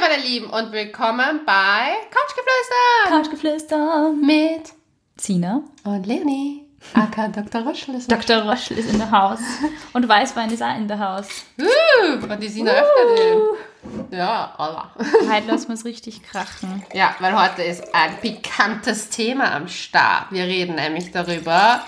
Hallo meine Lieben und willkommen bei Couchgeflüster Couchgeflüster mit Sina. und Leonie. aka Dr. Röschel ist Dr. Roschel ist in der Haus. Und Weißwein ist auch in der Haus. Uh, und die Sina öffnet ihn. Ja, Allah. Heute lassen wir es richtig krachen. Ja, weil heute ist ein pikantes Thema am Start. Wir reden nämlich darüber,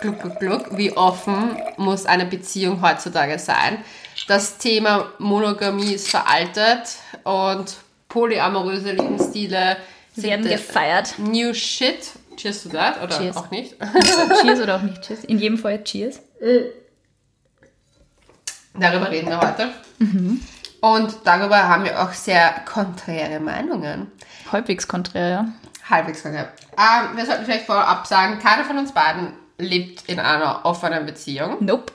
gluck, gluck, gluck, wie offen muss eine Beziehung heutzutage sein. Das Thema Monogamie ist veraltet und polyamoröse Lebensstile Werden sind gefeiert. New Shit. Cheers to that, oder Cheers. auch nicht? Cheers oder auch nicht Cheers. In jedem Fall Cheers. Darüber reden wir heute. Und darüber haben wir auch sehr konträre Meinungen. Halbwegs konträr, ja. Halbwegs konträr. Ähm, wir sollten vielleicht vorab sagen, keiner von uns beiden lebt in einer offenen Beziehung. Nope.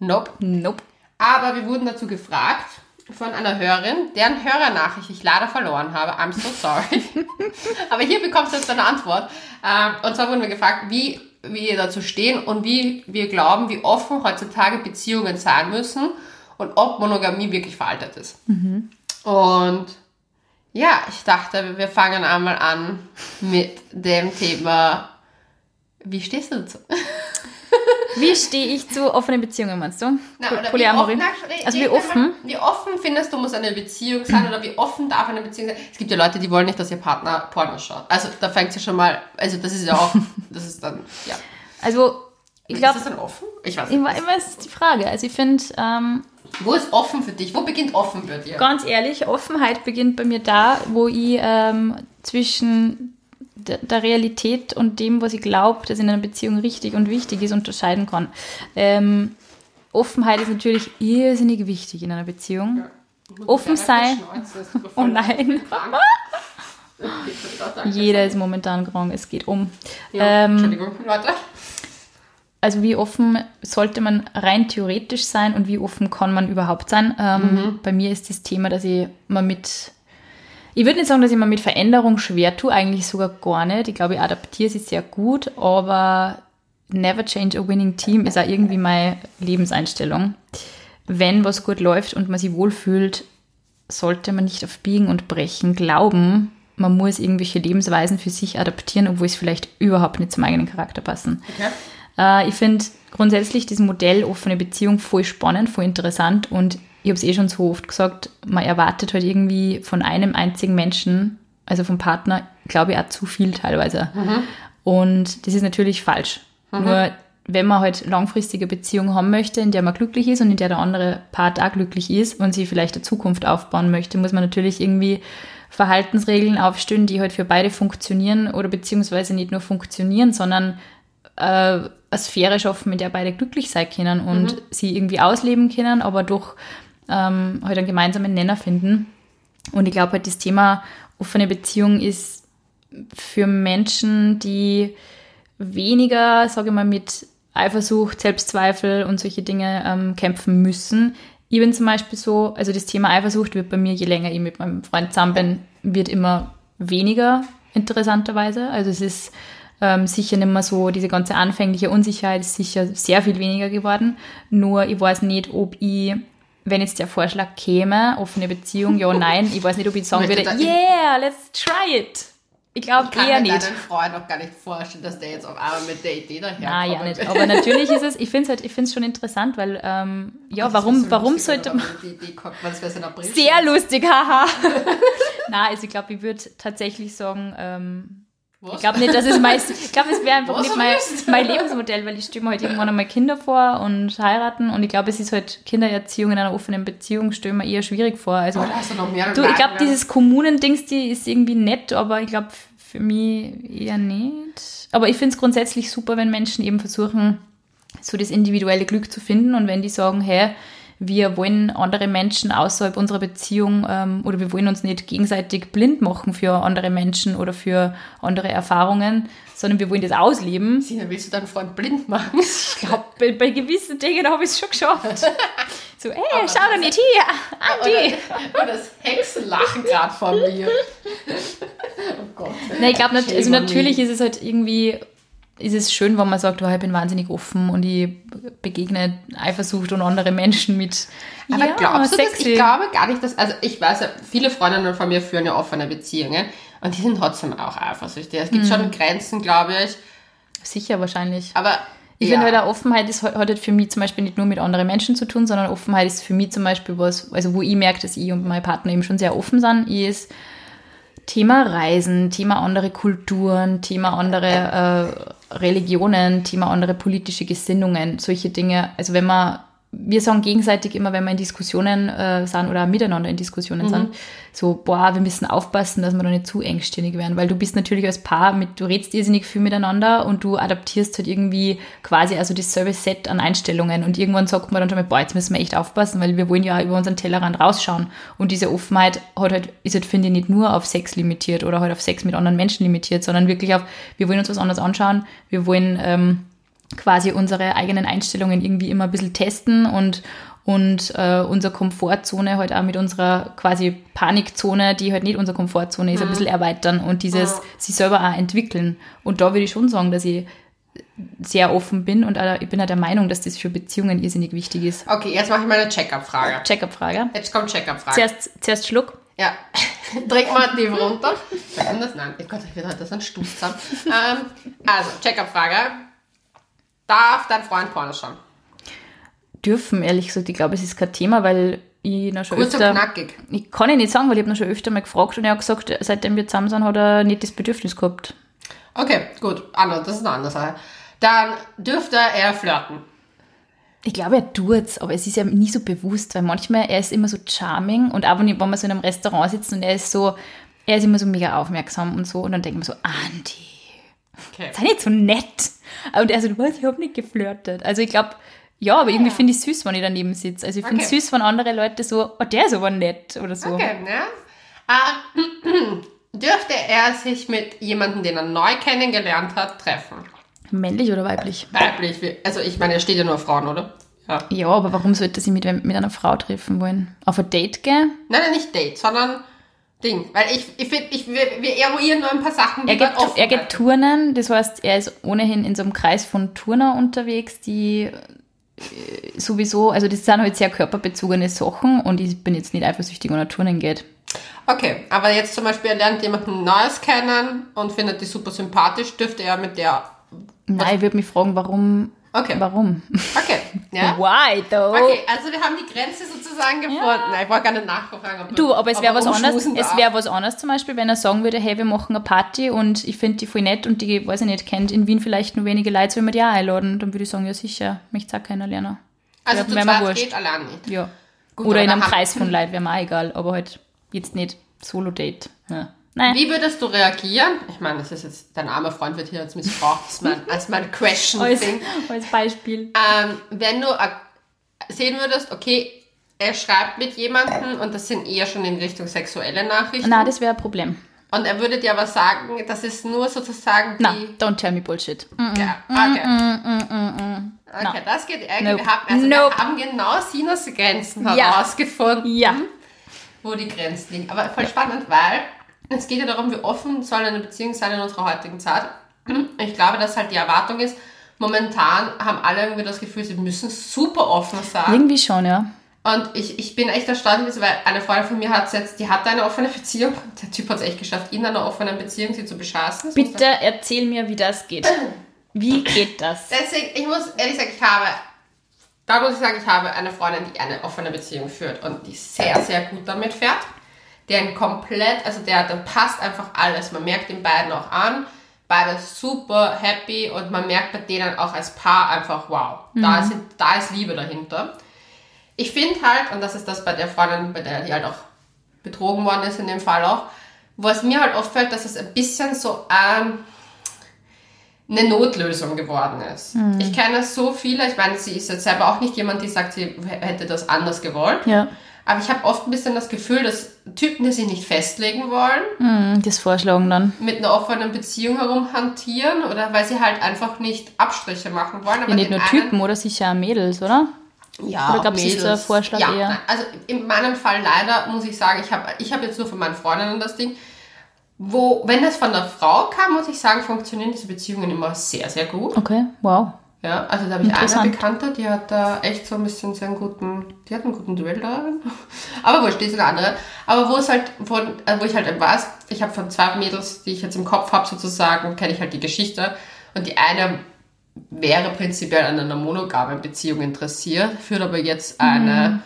Nope. Nope. Aber wir wurden dazu gefragt von einer Hörerin, deren Hörernachricht ich leider verloren habe. I'm so sorry. Aber hier bekommst du jetzt eine Antwort. Ähm, und zwar wurden wir gefragt, wie wir dazu stehen und wie wir glauben, wie offen heutzutage Beziehungen sein müssen und ob Monogamie wirklich veraltet ist. Und ja, ich dachte, wir fangen einmal an mit dem Thema, wie stehst du dazu? Wie stehe ich zu offenen Beziehungen, meinst du? Na, Polyamorie. Wie offen, Also wie offen? Wie offen findest du, muss eine Beziehung sein oder wie offen darf eine Beziehung sein? Es gibt ja Leute, die wollen nicht, dass ihr Partner Porno schaut. Also da fängt es ja schon mal, also das ist ja auch, das ist dann, ja. Also, ich glaube, ist das dann offen? Ich weiß ich nicht. weiß immer ist die Frage. Also ich finde, ähm, Wo ist offen für dich? Wo beginnt offen bei dir? ganz ehrlich, Offenheit beginnt bei mir da, wo ich ähm, zwischen der, Realität und dem, was ich glaube, dass in einer Beziehung richtig und wichtig ist, unterscheiden kann. Ähm, Offenheit ist natürlich irrsinnig wichtig in einer Beziehung. Offen sein. Oh nein. Jeder ist momentan krank, es geht um. Ja, Ähm, Entschuldigung, Leute. also wie offen sollte man rein theoretisch sein und wie offen kann man überhaupt sein? Ähm, Bei mir ist das Thema, dass ich mal mit, ich würde nicht sagen, dass ich mir mit Veränderung schwer tue, eigentlich sogar gar nicht. Ich glaube, ich adaptiere sie sehr gut, aber never change a winning team ist auch irgendwie meine Lebenseinstellung. Wenn was gut läuft und man sich wohlfühlt, sollte man nicht auf Biegen und Brechen glauben, man muss irgendwelche Lebensweisen für sich adaptieren, obwohl es vielleicht überhaupt nicht zum eigenen Charakter passen. Okay. Äh, ich finde grundsätzlich das Modell offene Beziehung voll spannend, voll interessant und ich habe es eh schon so oft gesagt, man erwartet halt irgendwie von einem einzigen Menschen, also vom Partner, glaube ich, auch zu viel teilweise. Und das ist natürlich falsch. Nur wenn man halt langfristige Beziehung haben möchte, in der man glücklich ist und in der der andere Part auch glücklich ist und sie vielleicht eine Zukunft aufbauen möchte, muss man natürlich irgendwie Verhaltensregeln aufstellen, die halt für beide funktionieren oder beziehungsweise nicht nur funktionieren, sondern äh, eine Sphäre schaffen, in der beide glücklich sein können und sie irgendwie ausleben können, aber doch ähm, halt einen gemeinsamen Nenner finden. Und ich glaube halt, das Thema offene Beziehung ist für Menschen, die weniger, sage ich mal, mit Eifersucht, Selbstzweifel und solche Dinge ähm, kämpfen müssen. Ich bin zum Beispiel so, also das Thema Eifersucht wird bei mir, je länger ich mit meinem Freund zusammen bin, wird immer weniger, interessanterweise. Also es ist ähm, sicher nicht mehr so, diese ganze anfängliche Unsicherheit ist sicher sehr viel weniger geworden. Nur ich weiß nicht, ob ich, wenn jetzt der Vorschlag käme, offene Beziehung, ja, nein, ich weiß nicht, ob ich sagen würde, yeah, let's try it. Ich glaube Ich kann eher mir nicht. Freund auch gar nicht vorstellen, dass der jetzt auf einmal mit der Idee daherkommt. Ah, ja, nicht. Aber natürlich ist es, ich finde es halt, ich finde es schon interessant, weil, ähm, ja, warum, warum sollte man. Die Idee kommt, was? Sehr lustig, haha. Na, also ich glaube, ich würde tatsächlich sagen, ähm, Was? ich glaube nicht, dass es mein, ich glaube, es wäre einfach Was nicht mein, mein Lebensmodell, weil ich stelle mir halt irgendwann einmal Kinder vor und heiraten und ich glaube, es ist halt Kindererziehung in einer offenen Beziehung, stelle mir eher schwierig vor. Also, Oh, du du, ich glaube, Gedanken, dieses Kommunendings, die ist irgendwie nett, aber ich glaube, für mich eher nicht. Aber ich finde es grundsätzlich super, wenn Menschen eben versuchen, so das individuelle Glück zu finden und wenn die sagen, hey, wir wollen andere Menschen außerhalb unserer Beziehung ähm, oder wir wollen uns nicht gegenseitig blind machen für andere Menschen oder für andere Erfahrungen, sondern wir wollen das ausleben. Sina, willst du deinen Freund blind machen? Ich glaube, bei, bei gewissen Dingen habe ich es schon geschafft. So, hey, schau doch nicht hier, Andi. Oder, oder das Hexenlachen gerade von mir. Oh Gott. Nein, ich glaube, nat also natürlich ist es halt irgendwie ist es schön, wenn man sagt, oh, ich bin wahnsinnig offen und ich begegne Eifersucht und andere Menschen mit. Aber ja, glaubst du das? sexy. Ich glaube gar nicht, dass, also ich weiß ja, viele Freundinnen von mir führen ja offene Beziehungen und die sind trotzdem auch eifersüchtig. Es gibt schon Grenzen, glaube ich. Sicher wahrscheinlich. Aber Ich ja. finde halt, Offenheit ist, hat halt für mich zum Beispiel nicht nur mit anderen Menschen zu tun, sondern Offenheit ist für mich zum Beispiel was, also wo ich merke, dass ich und mein Partner eben schon sehr offen sind, ist Thema Reisen, Thema andere Kulturen, Thema andere äh, Religionen, Thema andere politische Gesinnungen, solche Dinge. Also wenn man, wir sagen gegenseitig immer, wenn wir in Diskussionen äh, sind oder miteinander in Diskussionen sind, so, boah, wir müssen aufpassen, dass wir da nicht zu engstirnig werden, weil du bist natürlich als Paar mit, du redst irrsinnig viel miteinander und du adaptierst halt irgendwie quasi also dasselbe Set an Einstellungen. Und irgendwann sagt man dann schon mal, boah, jetzt müssen wir echt aufpassen, weil wir wollen ja über unseren Tellerrand rausschauen. Und diese Offenheit hat halt, ist halt, finde ich, nicht nur auf Sex limitiert oder halt auf Sex mit anderen Menschen limitiert, sondern wirklich auf, wir wollen uns was anderes anschauen, wir wollen ähm, quasi unsere eigenen Einstellungen irgendwie immer ein bisschen testen und, und äh, unsere Komfortzone halt auch mit unserer quasi Panikzone, die halt nicht unsere Komfortzone ist, ein bisschen erweitern und dieses sich selber auch entwickeln. Und da würde ich schon sagen, dass ich sehr offen bin und ich bin auch der Meinung, dass das für Beziehungen irrsinnig wichtig ist. Okay, jetzt mache ich mal eine Check-up-Frage. Check-up-Frage. Jetzt kommt Check-up-Frage. Zuerst, zuerst Schluck. Ja, trink mal tief runter. Das? Nein, oh Gott, ich will heute so einen Stuss zusammen. ähm, also, Check-up-Frage. Darf dein Freund Porno schauen? Dürfen, ehrlich gesagt, ich glaube, es ist kein Thema, weil ich noch schon Kurz und öfter... knackig. Ich kann ich nicht sagen, weil ich habe noch schon öfter mal gefragt und er hat gesagt, seitdem wir zusammen sind, hat er nicht das Bedürfnis gehabt. Okay, gut. Das ist eine andere Sache. Dann dürfte er flirten. Ich glaube, er tut's, aber es ist ja nie so bewusst, weil manchmal, er ist immer so charming und auch wenn, ich, wenn wir so in einem Restaurant sitzen und er ist so, er ist immer so mega aufmerksam und so und dann denken wir so, Andi, Okay. sei nicht so nett. Und er so, du weißt, ich habe nicht geflirtet. Also ich glaube, ja, aber irgendwie finde ich es süß, wenn ich daneben sitze. Also ich finde es Okay. süß, wenn andere Leute so, oh, der ist aber nett oder so. Okay, ne? Äh, dürfte er sich mit jemandem, den er neu kennengelernt hat, treffen? Männlich oder weiblich? Weiblich. wie- Also ich meine, er steht ja nur auf Frauen, oder? Ja. Ja, aber warum sollte sie mit, mit einer Frau treffen wollen? Auf ein Date gehen? Nein, nein, nicht Date, sondern Ding. Weil ich, ich finde, ich, wir, wir eruieren nur ein paar Sachen, die Er geht, offen er geht turnen, das heißt, er ist ohnehin in so einem Kreis von Turner unterwegs, die äh, sowieso, also das sind halt sehr körperbezogene Sachen und ich bin jetzt nicht eifersüchtig, wenn er turnen geht. Okay, aber jetzt zum Beispiel, er lernt jemanden Neues kennen und findet die super sympathisch, dürfte er mit der... Nein, ich würde mich fragen, warum? Okay. Warum? Okay, ja? Why though? Okay, also wir haben die Grenze sozusagen gefunden. Nein, ich wollte gar nicht nachfragen. Ob Du, aber es wäre was anderes. Es wäre was anderes zum Beispiel, wenn er sagen würde, hey, wir machen eine Party und ich finde die voll nett und die, weiß ich nicht, kennt in Wien vielleicht nur wenige Leute, sollen wir die auch einladen? Dann würde ich sagen, ja sicher, möchte auch keiner lernen. Also Ja, zu zweit geht allein nicht. Ja. Gut, Oder in einem Kreis von Leuten, wäre mir auch egal, aber halt jetzt nicht Solo-Date. Ja. Nein. Wie würdest du reagieren? Ich meine, das ist jetzt, dein armer Freund wird hier jetzt missbraucht, ist mein, als mein Als, Question-Thing. als Beispiel. Ähm, wenn du sehen würdest, okay, er schreibt mit jemandem und das sind eher schon in Richtung sexuelle Nachrichten. Na, das wäre ein Problem. Und er würde dir aber sagen, das ist nur sozusagen Na, die... don't tell me Bullshit. Ja, okay. Okay, das geht irgendwie. Nope. Wir, haben, also Nope. wir haben genau Sinas Grenzen Ja. herausgefunden, Ja. wo die Grenzen liegen. Aber voll spannend, weil es geht ja darum, wie offen soll eine Beziehung sein in unserer heutigen Zeit. Ich glaube, dass halt die Erwartung ist, momentan haben alle irgendwie das Gefühl, sie müssen super offen sein. Irgendwie schon, ja. Und ich, ich bin echt erstaunt, weil eine Freundin von mir hat jetzt, die hatte eine offene Beziehung. Der Typ hat es echt geschafft, in einer offenen Beziehung sie zu beschaßen. Bitte erzähl mir, wie das geht. Wie geht das? Deswegen, ich muss ehrlich sagen, ich habe, da muss ich sagen, ich habe eine Freundin, die eine offene Beziehung führt und die sehr, sehr gut damit fährt. Der ein komplett, also der, der passt einfach alles. Man merkt den beiden auch an. Beide super happy und man merkt bei denen auch als Paar einfach, wow, da, ist, da ist Liebe dahinter. Ich finde halt, und das ist das bei der Freundin, bei der die halt auch betrogen worden ist in dem Fall auch, wo es mir halt auffällt, dass es ein bisschen so ähm, eine Notlösung geworden ist. Ich kenne so viele, ich meine, sie ist jetzt selber auch nicht jemand, die sagt, sie hätte das anders gewollt. Ja. Aber ich habe oft ein bisschen das Gefühl, dass Typen, die sich nicht festlegen wollen, Hm, das Vorschlagen dann. mit einer offenen Beziehung herumhantieren oder weil sie halt einfach nicht Abstriche machen wollen. Aber Ja, nicht nur einen- Typen, oder sicher auch Mädels, oder? Ja, Oder das Mädels. der Vorschlag ja, eher? nein, Also in meinem Fall leider muss ich sagen, ich habe ich hab jetzt nur von meinen Freundinnen das Ding, wo, wenn es von der Frau kam, muss ich sagen, funktionieren diese Beziehungen immer sehr, sehr gut. Okay, wow. Ja, also da habe ich eine. Bekannte, die hat da echt so ein bisschen sehr einen guten, die hat einen guten Duell darin. Aber die ist eine andere. Aber wo es halt, wo, äh, wo ich halt weiß, ich habe von zwei Mädels, die ich jetzt im Kopf habe sozusagen, kenne ich halt die Geschichte. Und die eine wäre prinzipiell an einer monogamen Beziehung interessiert, führt aber jetzt eine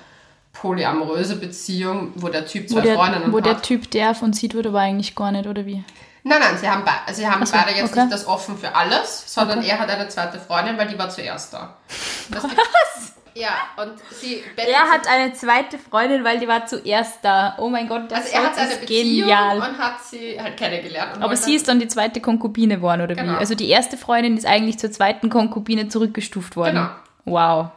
polyamoröse Beziehung, wo der Typ Wo zwei der, Freundinnen wo der hat. Typ darf und sieht wird aber eigentlich gar nicht, oder wie? Nein, nein, sie haben, be sie haben so, beide jetzt okay. nicht das offen für alles, sondern er hat eine zweite Freundin, weil die war zuerst da. Das Was? Ja, und sie Er hat eine zweite Freundin, weil die war zuerst da. Oh mein Gott, das also er hat ist Beziehung genial. und hat sie halt kennengelernt. Aber sie ist dann die zweite Konkubine geworden, oder Genau. wie? Also die erste Freundin ist eigentlich zur zweiten Konkubine zurückgestuft worden. Genau. Wow.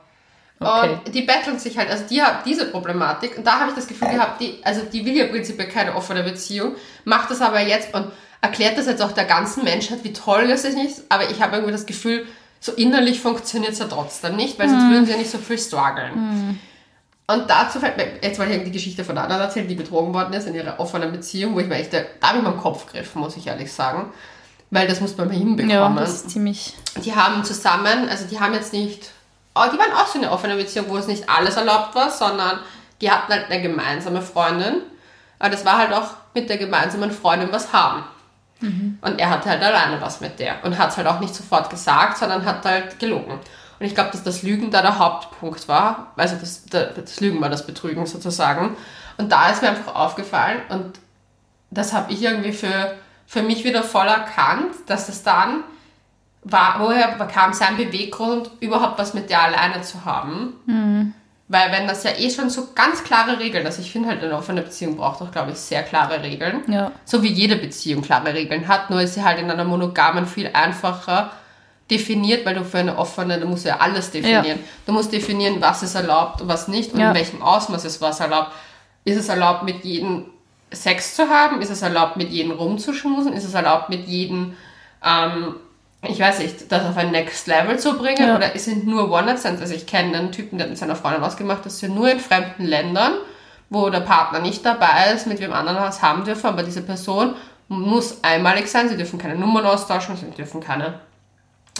Okay. Und die betteln sich halt, also die hat diese Problematik und da habe ich das Gefühl gehabt, die, also die will ja prinzipiell keine offene Beziehung, macht das aber jetzt und erklärt das jetzt auch der ganzen Menschheit, wie toll das ist, aber ich habe irgendwie das Gefühl, so innerlich funktioniert es ja trotzdem nicht, weil sonst würden sie ja nicht so viel strugglen. Und dazu fällt mir, jetzt wollte ich die Geschichte von einer anderen erzählen, die betrogen worden ist in ihrer offenen Beziehung, wo ich mir echt, da habe ich am Kopf gegriffen, muss ich ehrlich sagen. Weil das muss man mal hinbekommen. ja, das ist ziemlich. Die haben zusammen, also die haben jetzt nicht, oh, die waren auch so eine offene Beziehung, wo es nicht alles erlaubt war, sondern die hatten halt eine gemeinsame Freundin. Aber das war halt auch mit der gemeinsamen Freundin was haben. Und er hatte halt alleine was mit der und hat es halt auch nicht sofort gesagt, sondern hat halt gelogen. Und ich glaube, dass das Lügen da der Hauptpunkt war. Also das, das Lügen war das Betrügen sozusagen. Und da ist mir einfach aufgefallen und das habe ich irgendwie für, für mich wieder voll erkannt, dass es dann war, woher kam sein Beweggrund, überhaupt was mit der alleine zu haben. Weil wenn das ja eh schon so ganz klare Regeln, also ich finde halt eine offene Beziehung braucht auch, glaube ich, sehr klare Regeln. Ja. So wie jede Beziehung klare Regeln hat, nur ist sie halt in einer monogamen viel einfacher definiert, weil du für eine offene, du musst ja alles definieren. Du musst definieren, was ist erlaubt und was nicht und Ja. in welchem Ausmaß ist was erlaubt. Ist es erlaubt, mit jedem Sex zu haben? Ist es erlaubt, mit jedem rumzuschmusen? Ist es erlaubt, mit jedem, ähm, ich weiß nicht, das auf ein Next Level zu bringen? Ja. Oder sind nur One-Night-Stands? Also ich kenne einen Typen, der hat mit seiner Freundin ausgemacht, dass sie nur in fremden Ländern, wo der Partner nicht dabei ist, mit wem anderen was haben dürfen, aber diese Person muss einmalig sein, sie dürfen keine Nummern austauschen, sie dürfen keine,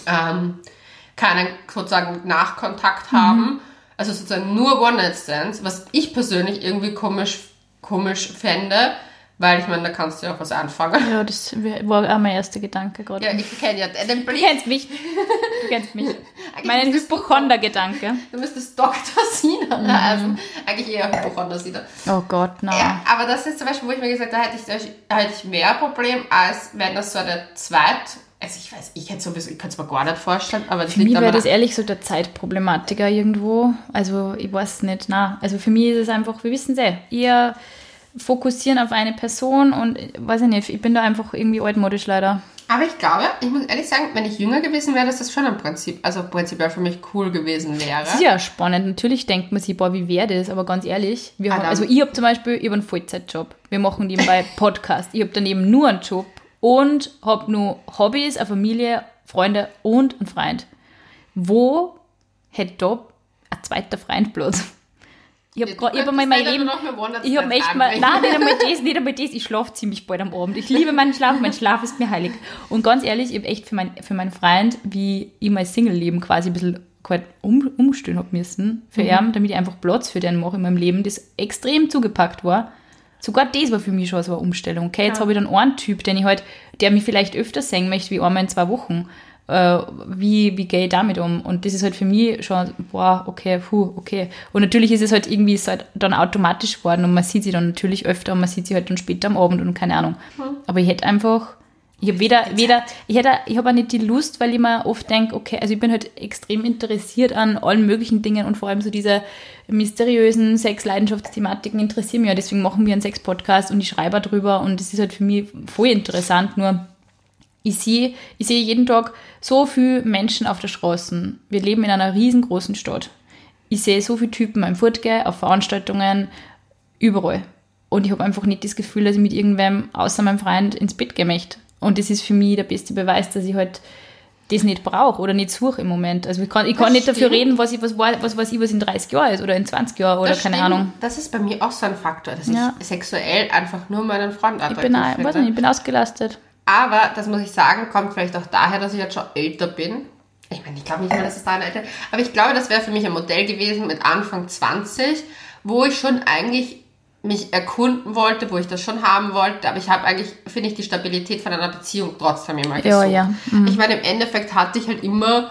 ähm, keinen sozusagen Nachkontakt haben. Also sozusagen nur One-Night-Stands, was ich persönlich irgendwie komisch, komisch fände, weil ich meine, da kannst du ja auch was anfangen. Ja, das war auch mein erster Gedanke gerade. Ja, ich kenne ja den Du Blick. kennst mich. Du kennst mich. Mein du- Hypochonder-Gedanke. Du müsstest Dr. Sina Mhm. heißen. Eigentlich eher Hypochonder Sina. Oh Gott, na. Ja, aber das ist zum Beispiel, wo ich mir gesagt habe, da hätte ich, da hätte ich mehr Problem, als wenn das so eine zweit... Also ich weiß, ich hätte sowieso, ich könnte es mir gar nicht vorstellen, aber das Für mich liegt wäre an das ehrlich so der Zeitproblematiker irgendwo. Also ich weiß nicht, na. Also für mich ist es einfach, wir wissen es eh, eher fokussieren auf eine Person und weiß ich nicht, ich bin da einfach irgendwie altmodisch leider. Aber ich glaube, ich muss ehrlich sagen, wenn ich jünger gewesen wäre, dass das schon im Prinzip, also prinzipiell für mich cool gewesen wäre. Das ist ja spannend. Natürlich denkt man sich, boah, wie wäre das? Aber ganz ehrlich, wir Ah, haben, also ich habe zum Beispiel, ich habe einen Vollzeitjob. Wir machen nebenbei Podcast. Ich habe daneben nur einen Job und habe nur Hobbys, eine Familie, Freunde und einen Freund. Wo hätte da ein zweiter Freund bloß? Ich habe Ja, hab einmal mein Leben... Ich habe echt mal, nein, nicht einmal das, nicht einmal das. Ich schlafe ziemlich bald am Abend. Ich liebe meinen Schlaf, mein Schlaf ist mir heilig. Und ganz ehrlich, ich habe echt für, mein, für meinen Freund, wie ich mein Single-Leben quasi ein bisschen halt um, umstellen habe müssen, für ihn, damit ich einfach Platz für den mache in meinem Leben, das extrem zugepackt war. Sogar das war für mich schon so eine Umstellung. Okay, jetzt habe ich dann einen Typ, den ich halt, der mich vielleicht öfter sehen möchte, wie einmal in zwei Wochen. Äh, wie, wie gehe ich damit um? Und das ist halt für mich schon, boah, okay, puh, okay. Und natürlich ist es halt irgendwie ist halt dann automatisch geworden und man sieht sie dann natürlich öfter und man sieht sie halt dann später am Abend und keine Ahnung. Aber ich hätte einfach, ich habe weder, weder, ich hätte, ich habe auch nicht die Lust, weil ich mir oft denke, okay, also ich bin halt extrem interessiert an allen möglichen Dingen und vor allem so diese mysteriösen Sex-Leidenschaftsthematiken interessieren mich ja. Deswegen machen wir einen Sex-Podcast und ich schreibe auch drüber und das ist halt für mich voll interessant. Nur ich sehe, ich sehe jeden Tag so viele Menschen auf der Straße. Wir leben in einer riesengroßen Stadt. Ich sehe so viele Typen beim Fortgehen, auf Veranstaltungen, überall. Und ich habe einfach nicht das Gefühl, dass ich mit irgendwem außer meinem Freund ins Bett gehen möchte. Und das ist für mich der beste Beweis, dass ich halt das nicht brauche oder nicht suche im Moment. Also ich kann, ich kann nicht dafür stimmt. reden, was ich, was, was weiß ich, was in 30 Jahren ist oder in 20 Jahren oder Das keine stimmt. Ahnung. Das ist bei mir auch so ein Faktor, dass Ja. ich sexuell einfach nur meinen Freund Ich attraktiv bin, auch- finde. weiß nicht, ich bin ausgelastet. Aber, das muss ich sagen, kommt vielleicht auch daher, dass ich jetzt schon älter bin. Ich meine, ich glaube nicht mehr, dass es daran älter Aber ich glaube, das wäre für mich ein Modell gewesen mit Anfang 20, wo ich schon eigentlich mich erkunden wollte, wo ich das schon haben wollte. Aber ich habe eigentlich, finde ich, die Stabilität von einer Beziehung trotzdem immer gesucht. Ja, ja. Ich meine, im Endeffekt hatte ich halt immer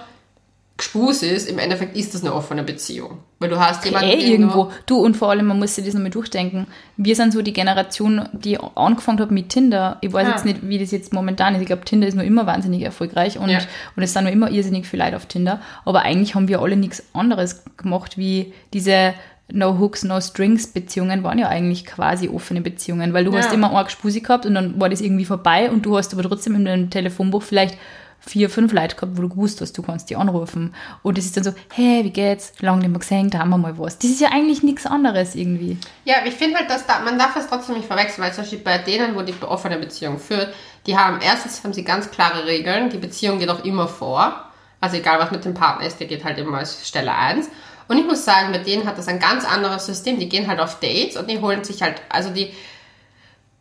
Gespusis. Im Endeffekt ist das eine offene Beziehung. Weil du hast jemanden, den irgendwo. Du, und vor allem, man muss sich das nochmal durchdenken. Wir sind so die Generation, die angefangen hat mit Tinder. Ich weiß Ja. jetzt nicht, wie das jetzt momentan ist. Ich glaube, Tinder ist noch immer wahnsinnig erfolgreich und, Ja. und es sind noch immer irrsinnig viele Leute auf Tinder. Aber eigentlich haben wir alle nichts anderes gemacht, wie diese No Hooks, No Strings Beziehungen waren ja eigentlich quasi offene Beziehungen, weil du Ja. hast immer eine Spusi gehabt und dann war das irgendwie vorbei und du hast aber trotzdem in deinem Telefonbuch vielleicht vier, fünf Leute gehabt, wo du gewusst hast, du kannst die anrufen. Und es ist dann so, hey, wie geht's? Lange nicht mehr gesehen, da haben wir mal was. Das ist ja eigentlich nichts anderes irgendwie. Ja, ich finde halt, dass da, man darf es trotzdem nicht verwechseln, weil zum Beispiel bei denen, wo die offene Beziehung führt, die haben erstens haben sie ganz klare Regeln, die Beziehung geht auch immer vor. Also egal was mit dem Partner ist, der geht halt immer als Stelle 1. Und ich muss sagen, mit denen hat das ein ganz anderes System. Die gehen halt auf Dates und die holen sich halt, also die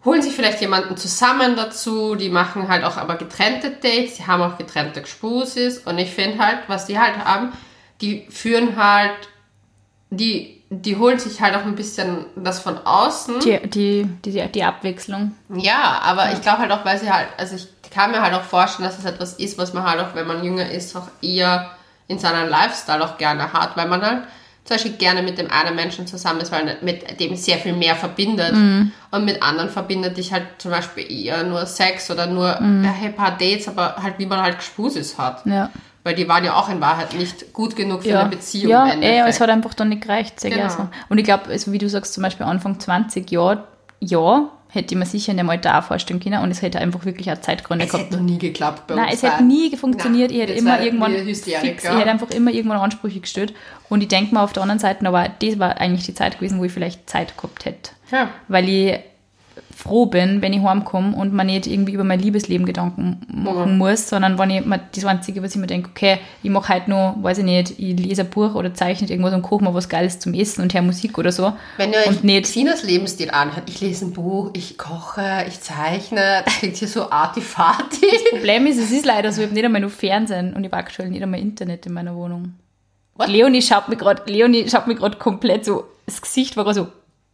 holen sich vielleicht jemanden zusammen dazu, die machen halt auch aber getrennte Dates, die haben auch getrennte Gespusis und ich finde halt, was die halt haben, die führen halt die, die holen sich halt auch ein bisschen das von außen. Die, die, die, die Abwechslung. Ja, aber ich glaube halt auch, weil sie halt, also ich kann mir halt auch vorstellen, dass es etwas ist, was man halt auch, wenn man jünger ist, auch eher in seinem Lifestyle auch gerne hat, weil man halt zum Beispiel gerne mit dem einen Menschen zusammen ist, weil mit dem sehr viel mehr verbindet. Und mit anderen verbindet dich halt zum Beispiel eher nur Sex oder nur ja, ein paar Dates, aber halt wie man halt Gespusis hat. Ja. Weil die waren ja auch in Wahrheit nicht gut genug für Ja, eine Beziehung. ja ey, es hat einfach dann nicht gereicht. Sehr Genau. Und ich glaube, also wie du sagst, zum Beispiel Anfang 20 Jahre, ja, hätte ich mir sicher in dem Alter auch vorstellen können und es hätte einfach wirklich auch Zeitgründe es gehabt. hätte noch nie geklappt bei Nein, uns es hätte nie funktioniert. ich hätte immer irgendwann fix, ich hätte einfach immer irgendwann Ansprüche gestellt. Und ich denke mal auf der anderen Seite, aber das war eigentlich die Zeit gewesen, wo ich vielleicht Zeit gehabt hätte. Ja. Weil ich froh bin, wenn ich heimkomme und man nicht irgendwie über mein Liebesleben Gedanken machen Mhm. muss, sondern wenn ich mir das Einzige, was ich mir denke, okay, ich mache heute noch, weiß ich nicht, ich lese ein Buch oder zeichne irgendwas und koche mir was Geiles zum Essen und höre Musik oder so. Wenn ihr und nicht Sinas Lebensstil anhört, ich lese ein Buch, ich koche, ich zeichne, das klingt hier so artifati. Problem ist, es ist leider so, ich habe nicht einmal nur Fernsehen und ich habe aktuell nicht einmal Internet in meiner Wohnung. What? Leonie schaut mir gerade, Leonie schaut mir gerade komplett so, das Gesicht war gerade so,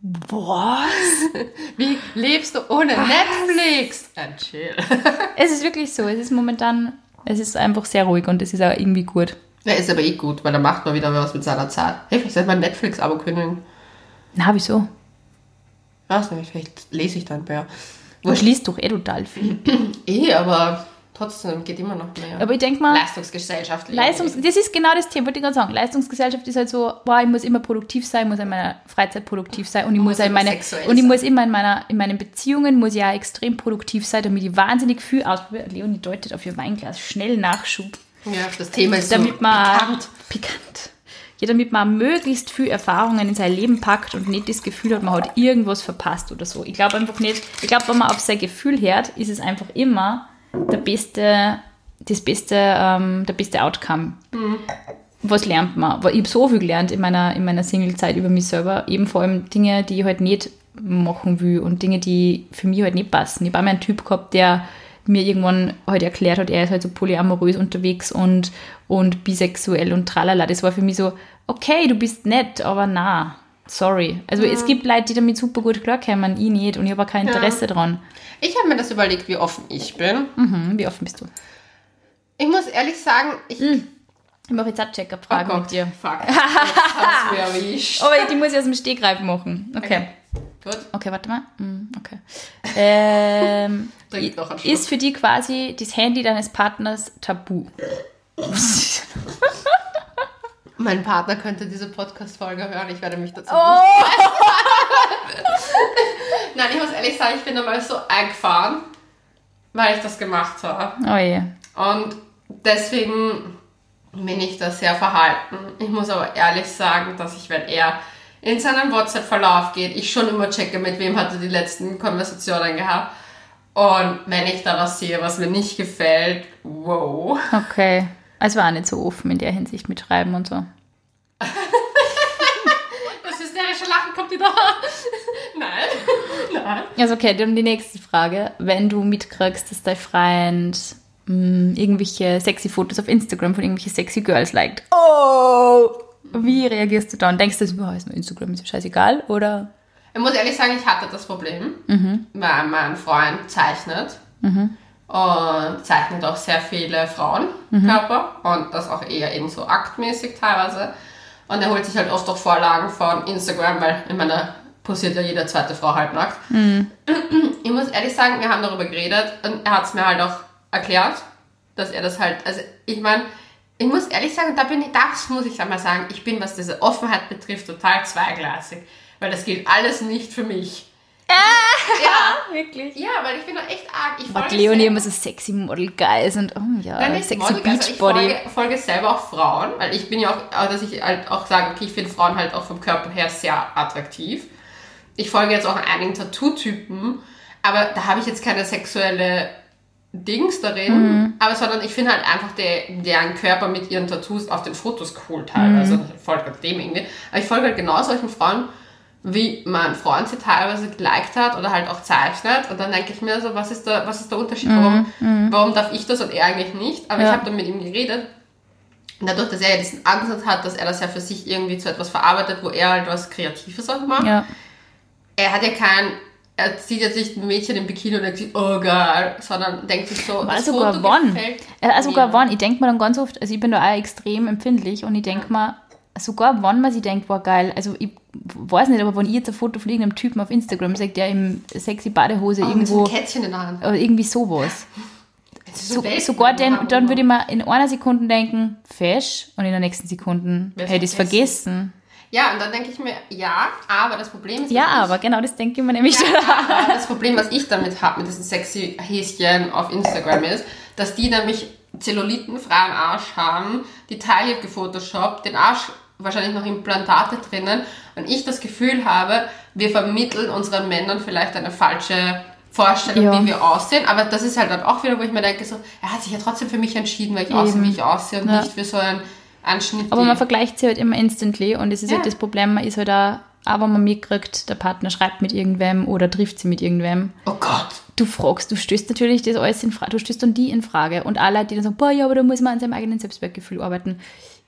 was? Wie lebst du ohne Netflix? Ein Chill. es ist wirklich so, es ist momentan, es ist einfach sehr ruhig und es ist auch irgendwie gut. Ja, ist aber eh gut, weil da macht man wieder was mit seiner Zeit. Hey, vielleicht sollte man ein Netflix-Abo kündigen. Na, wieso? Weiß nicht, vielleicht lese ich dann mehr. Du schließt doch eh total viel. Eh, aber trotzdem geht immer noch mehr. Aber ich denke mal, Leistungsgesellschaft. Leistungs das ist genau das Thema, wollte ich gerade sagen. Leistungsgesellschaft ist halt so, boah, ich muss immer produktiv sein, muss in meiner Freizeit produktiv sein und ich muss, muss in immer meine, und ich muss immer in meiner in meinen Beziehungen muss auch extrem produktiv sein, damit ich wahnsinnig viel ausprobiere. Leonie deutet auf ihr Weinglas schnell Nachschub, Ja, das Thema ist damit so man pikant. pikant. Ja, damit man möglichst viel Erfahrungen in sein Leben packt und nicht das Gefühl hat, man hat irgendwas verpasst oder so. Ich glaube einfach nicht, ich glaube, wenn man auf sein Gefühl hört, ist es einfach immer der beste, das beste, ähm, der beste Outcome. Was lernt man? Weil Ich habe so viel gelernt in meiner, in meiner Single-Zeit über mich selber. Eben vor allem Dinge, die ich halt nicht machen will und Dinge, die für mich halt nicht passen. Ich habe einen Typ gehabt, der mir irgendwann halt erklärt hat, er ist halt so polyamorös unterwegs und, und bisexuell und tralala. Das war für mich so, okay, du bist nett, aber na, sorry. Also es gibt Leute, die damit super gut klarkommen, ich nicht und ich habe auch kein Interesse dran. Ich habe mir das überlegt, wie offen ich bin. Mhm, wie offen bist du? Ich muss ehrlich sagen, ich. Ich mache jetzt auch Check-up-Fragen Oh mit dir. Fuck. Erwischt. Aber die muss ich aus dem Stegreif machen. Okay. Gut. Okay, warte mal. Mm, Okay. Ähm, ist für die quasi das Handy deines Partners tabu? Mein Partner könnte diese Podcast-Folge hören. Ich werde mich dazu Oh. Nein, ich muss ehrlich sagen, ich bin da mal so eingefahren, weil ich das gemacht habe. Oh je. Und deswegen bin ich da sehr verhalten. Ich muss aber ehrlich sagen, dass ich, wenn er in seinen WhatsApp-Verlauf geht, ich schon immer checke, mit wem hat er die letzten Konversationen gehabt. Und wenn ich da was sehe, was mir nicht gefällt, wow. Okay. Also war auch nicht so offen in der Hinsicht mit Schreiben und so. Das hysterische Lachen kommt wieder. Nein. Nein. Also okay, dann die nächste Frage. Wenn du mitkriegst, dass dein Freund mh, irgendwelche sexy Fotos auf Instagram von irgendwelchen sexy Girls liked. Oh! Wie reagierst du dann? Denkst du, oh, ist mir Instagram ist mir scheißegal? Oder? Ich muss ehrlich sagen, ich hatte das Problem, weil mein Freund zeichnet und zeichnet auch sehr viele Frauenkörper und das auch eher eben so aktmäßig teilweise. Und er holt sich halt oft auch Vorlagen von Instagram, weil ich meine, posiert ja jede zweite Frau halbnackt. Ich muss ehrlich sagen, wir haben darüber geredet und er hat es mir halt auch erklärt, dass er das halt, also ich meine, ich muss ehrlich sagen, da bin ich, das muss ich einmal sagen, ich bin, was diese Offenheit betrifft, total zweigleisig, weil das gilt alles nicht für mich. Ja, Wirklich? ja, weil ich bin doch echt arg. Ich folge Leonie immer so sexy Model Guys und oh ja, Nein, sexy Model, also ich Beachbody. folge, folge selber auch Frauen, weil ich bin ja auch, dass ich halt auch sage, okay, ich finde Frauen halt auch vom Körper her sehr attraktiv. Ich folge jetzt auch einigen Tattoo-Typen, aber da habe ich jetzt keine sexuelle Dings darin, Mhm. aber sondern ich finde halt einfach der, deren Körper mit ihren Tattoos auf den Fotos cool teilweise. Mhm. Ich folge halt dem irgendwie. Aber ich folge halt genau solchen Frauen, wie mein Freund sie teilweise geliked hat oder halt auch zeichnet. Und dann denke ich mir so, was ist der, was ist der Unterschied? Warum, warum darf ich das und er eigentlich nicht? Aber Mhm, Ja. ich habe dann mit ihm geredet. Und dadurch, dass er ja diesen Ansatz hat, dass er das ja für sich irgendwie zu etwas verarbeitet, wo er halt was Kreatives auch macht. Ja. Er hat ja kein, er sieht jetzt nicht ein Mädchen im Bikini und denkt sich, oh geil, sondern denkt sich so, War sogar wann? Äh, sogar wann. Ich denke mir dann ganz oft, also ich bin da auch extrem empfindlich und ich denke mir, sogar wann man sich denkt, war geil. Also ich weiß nicht, aber wenn ich jetzt ein Foto von irgendeinem Typen auf Instagram sehe, der im sexy Badehose Oh, mit so irgendwo, einem Kätzchen in der Hand. äh, irgendwie sowas. So, Welpen- sogar den, dann würde ich mir in einer Sekunde denken, fesch, und in der nächsten Sekunde hätte ich es vergessen? Ja, und dann denke ich mir, ja, aber das Problem ist, Ja, aber genau das denke ich mir nämlich. Aber das Problem, was ich damit habe, mit diesen sexy Häschen auf Instagram ist, dass die nämlich zellulitenfreien Arsch haben, die Taille gefotoshoppt, den Arsch wahrscheinlich noch Implantate drinnen und ich das Gefühl habe, wir vermitteln unseren Männern vielleicht eine falsche Vorstellung, Ja. wie wir aussehen, aber das ist halt dann auch wieder, wo ich mir denke, so, er hat sich ja trotzdem für mich entschieden, weil ich aussehe, Eben. wie ich aussehe und Ja. nicht für so einen Anschnitt. Aber man vergleicht sie halt immer instantly und das ist Ja. halt das Problem, man ist halt auch, aber man mitkriegt, der Partner schreibt mit irgendwem oder trifft sie mit irgendwem. oh Gott, Du fragst, du stößt natürlich das alles in Frage, du stößt dann die in Frage und alle, die dann sagen, boah, ja, aber da muss man an seinem eigenen Selbstwertgefühl arbeiten.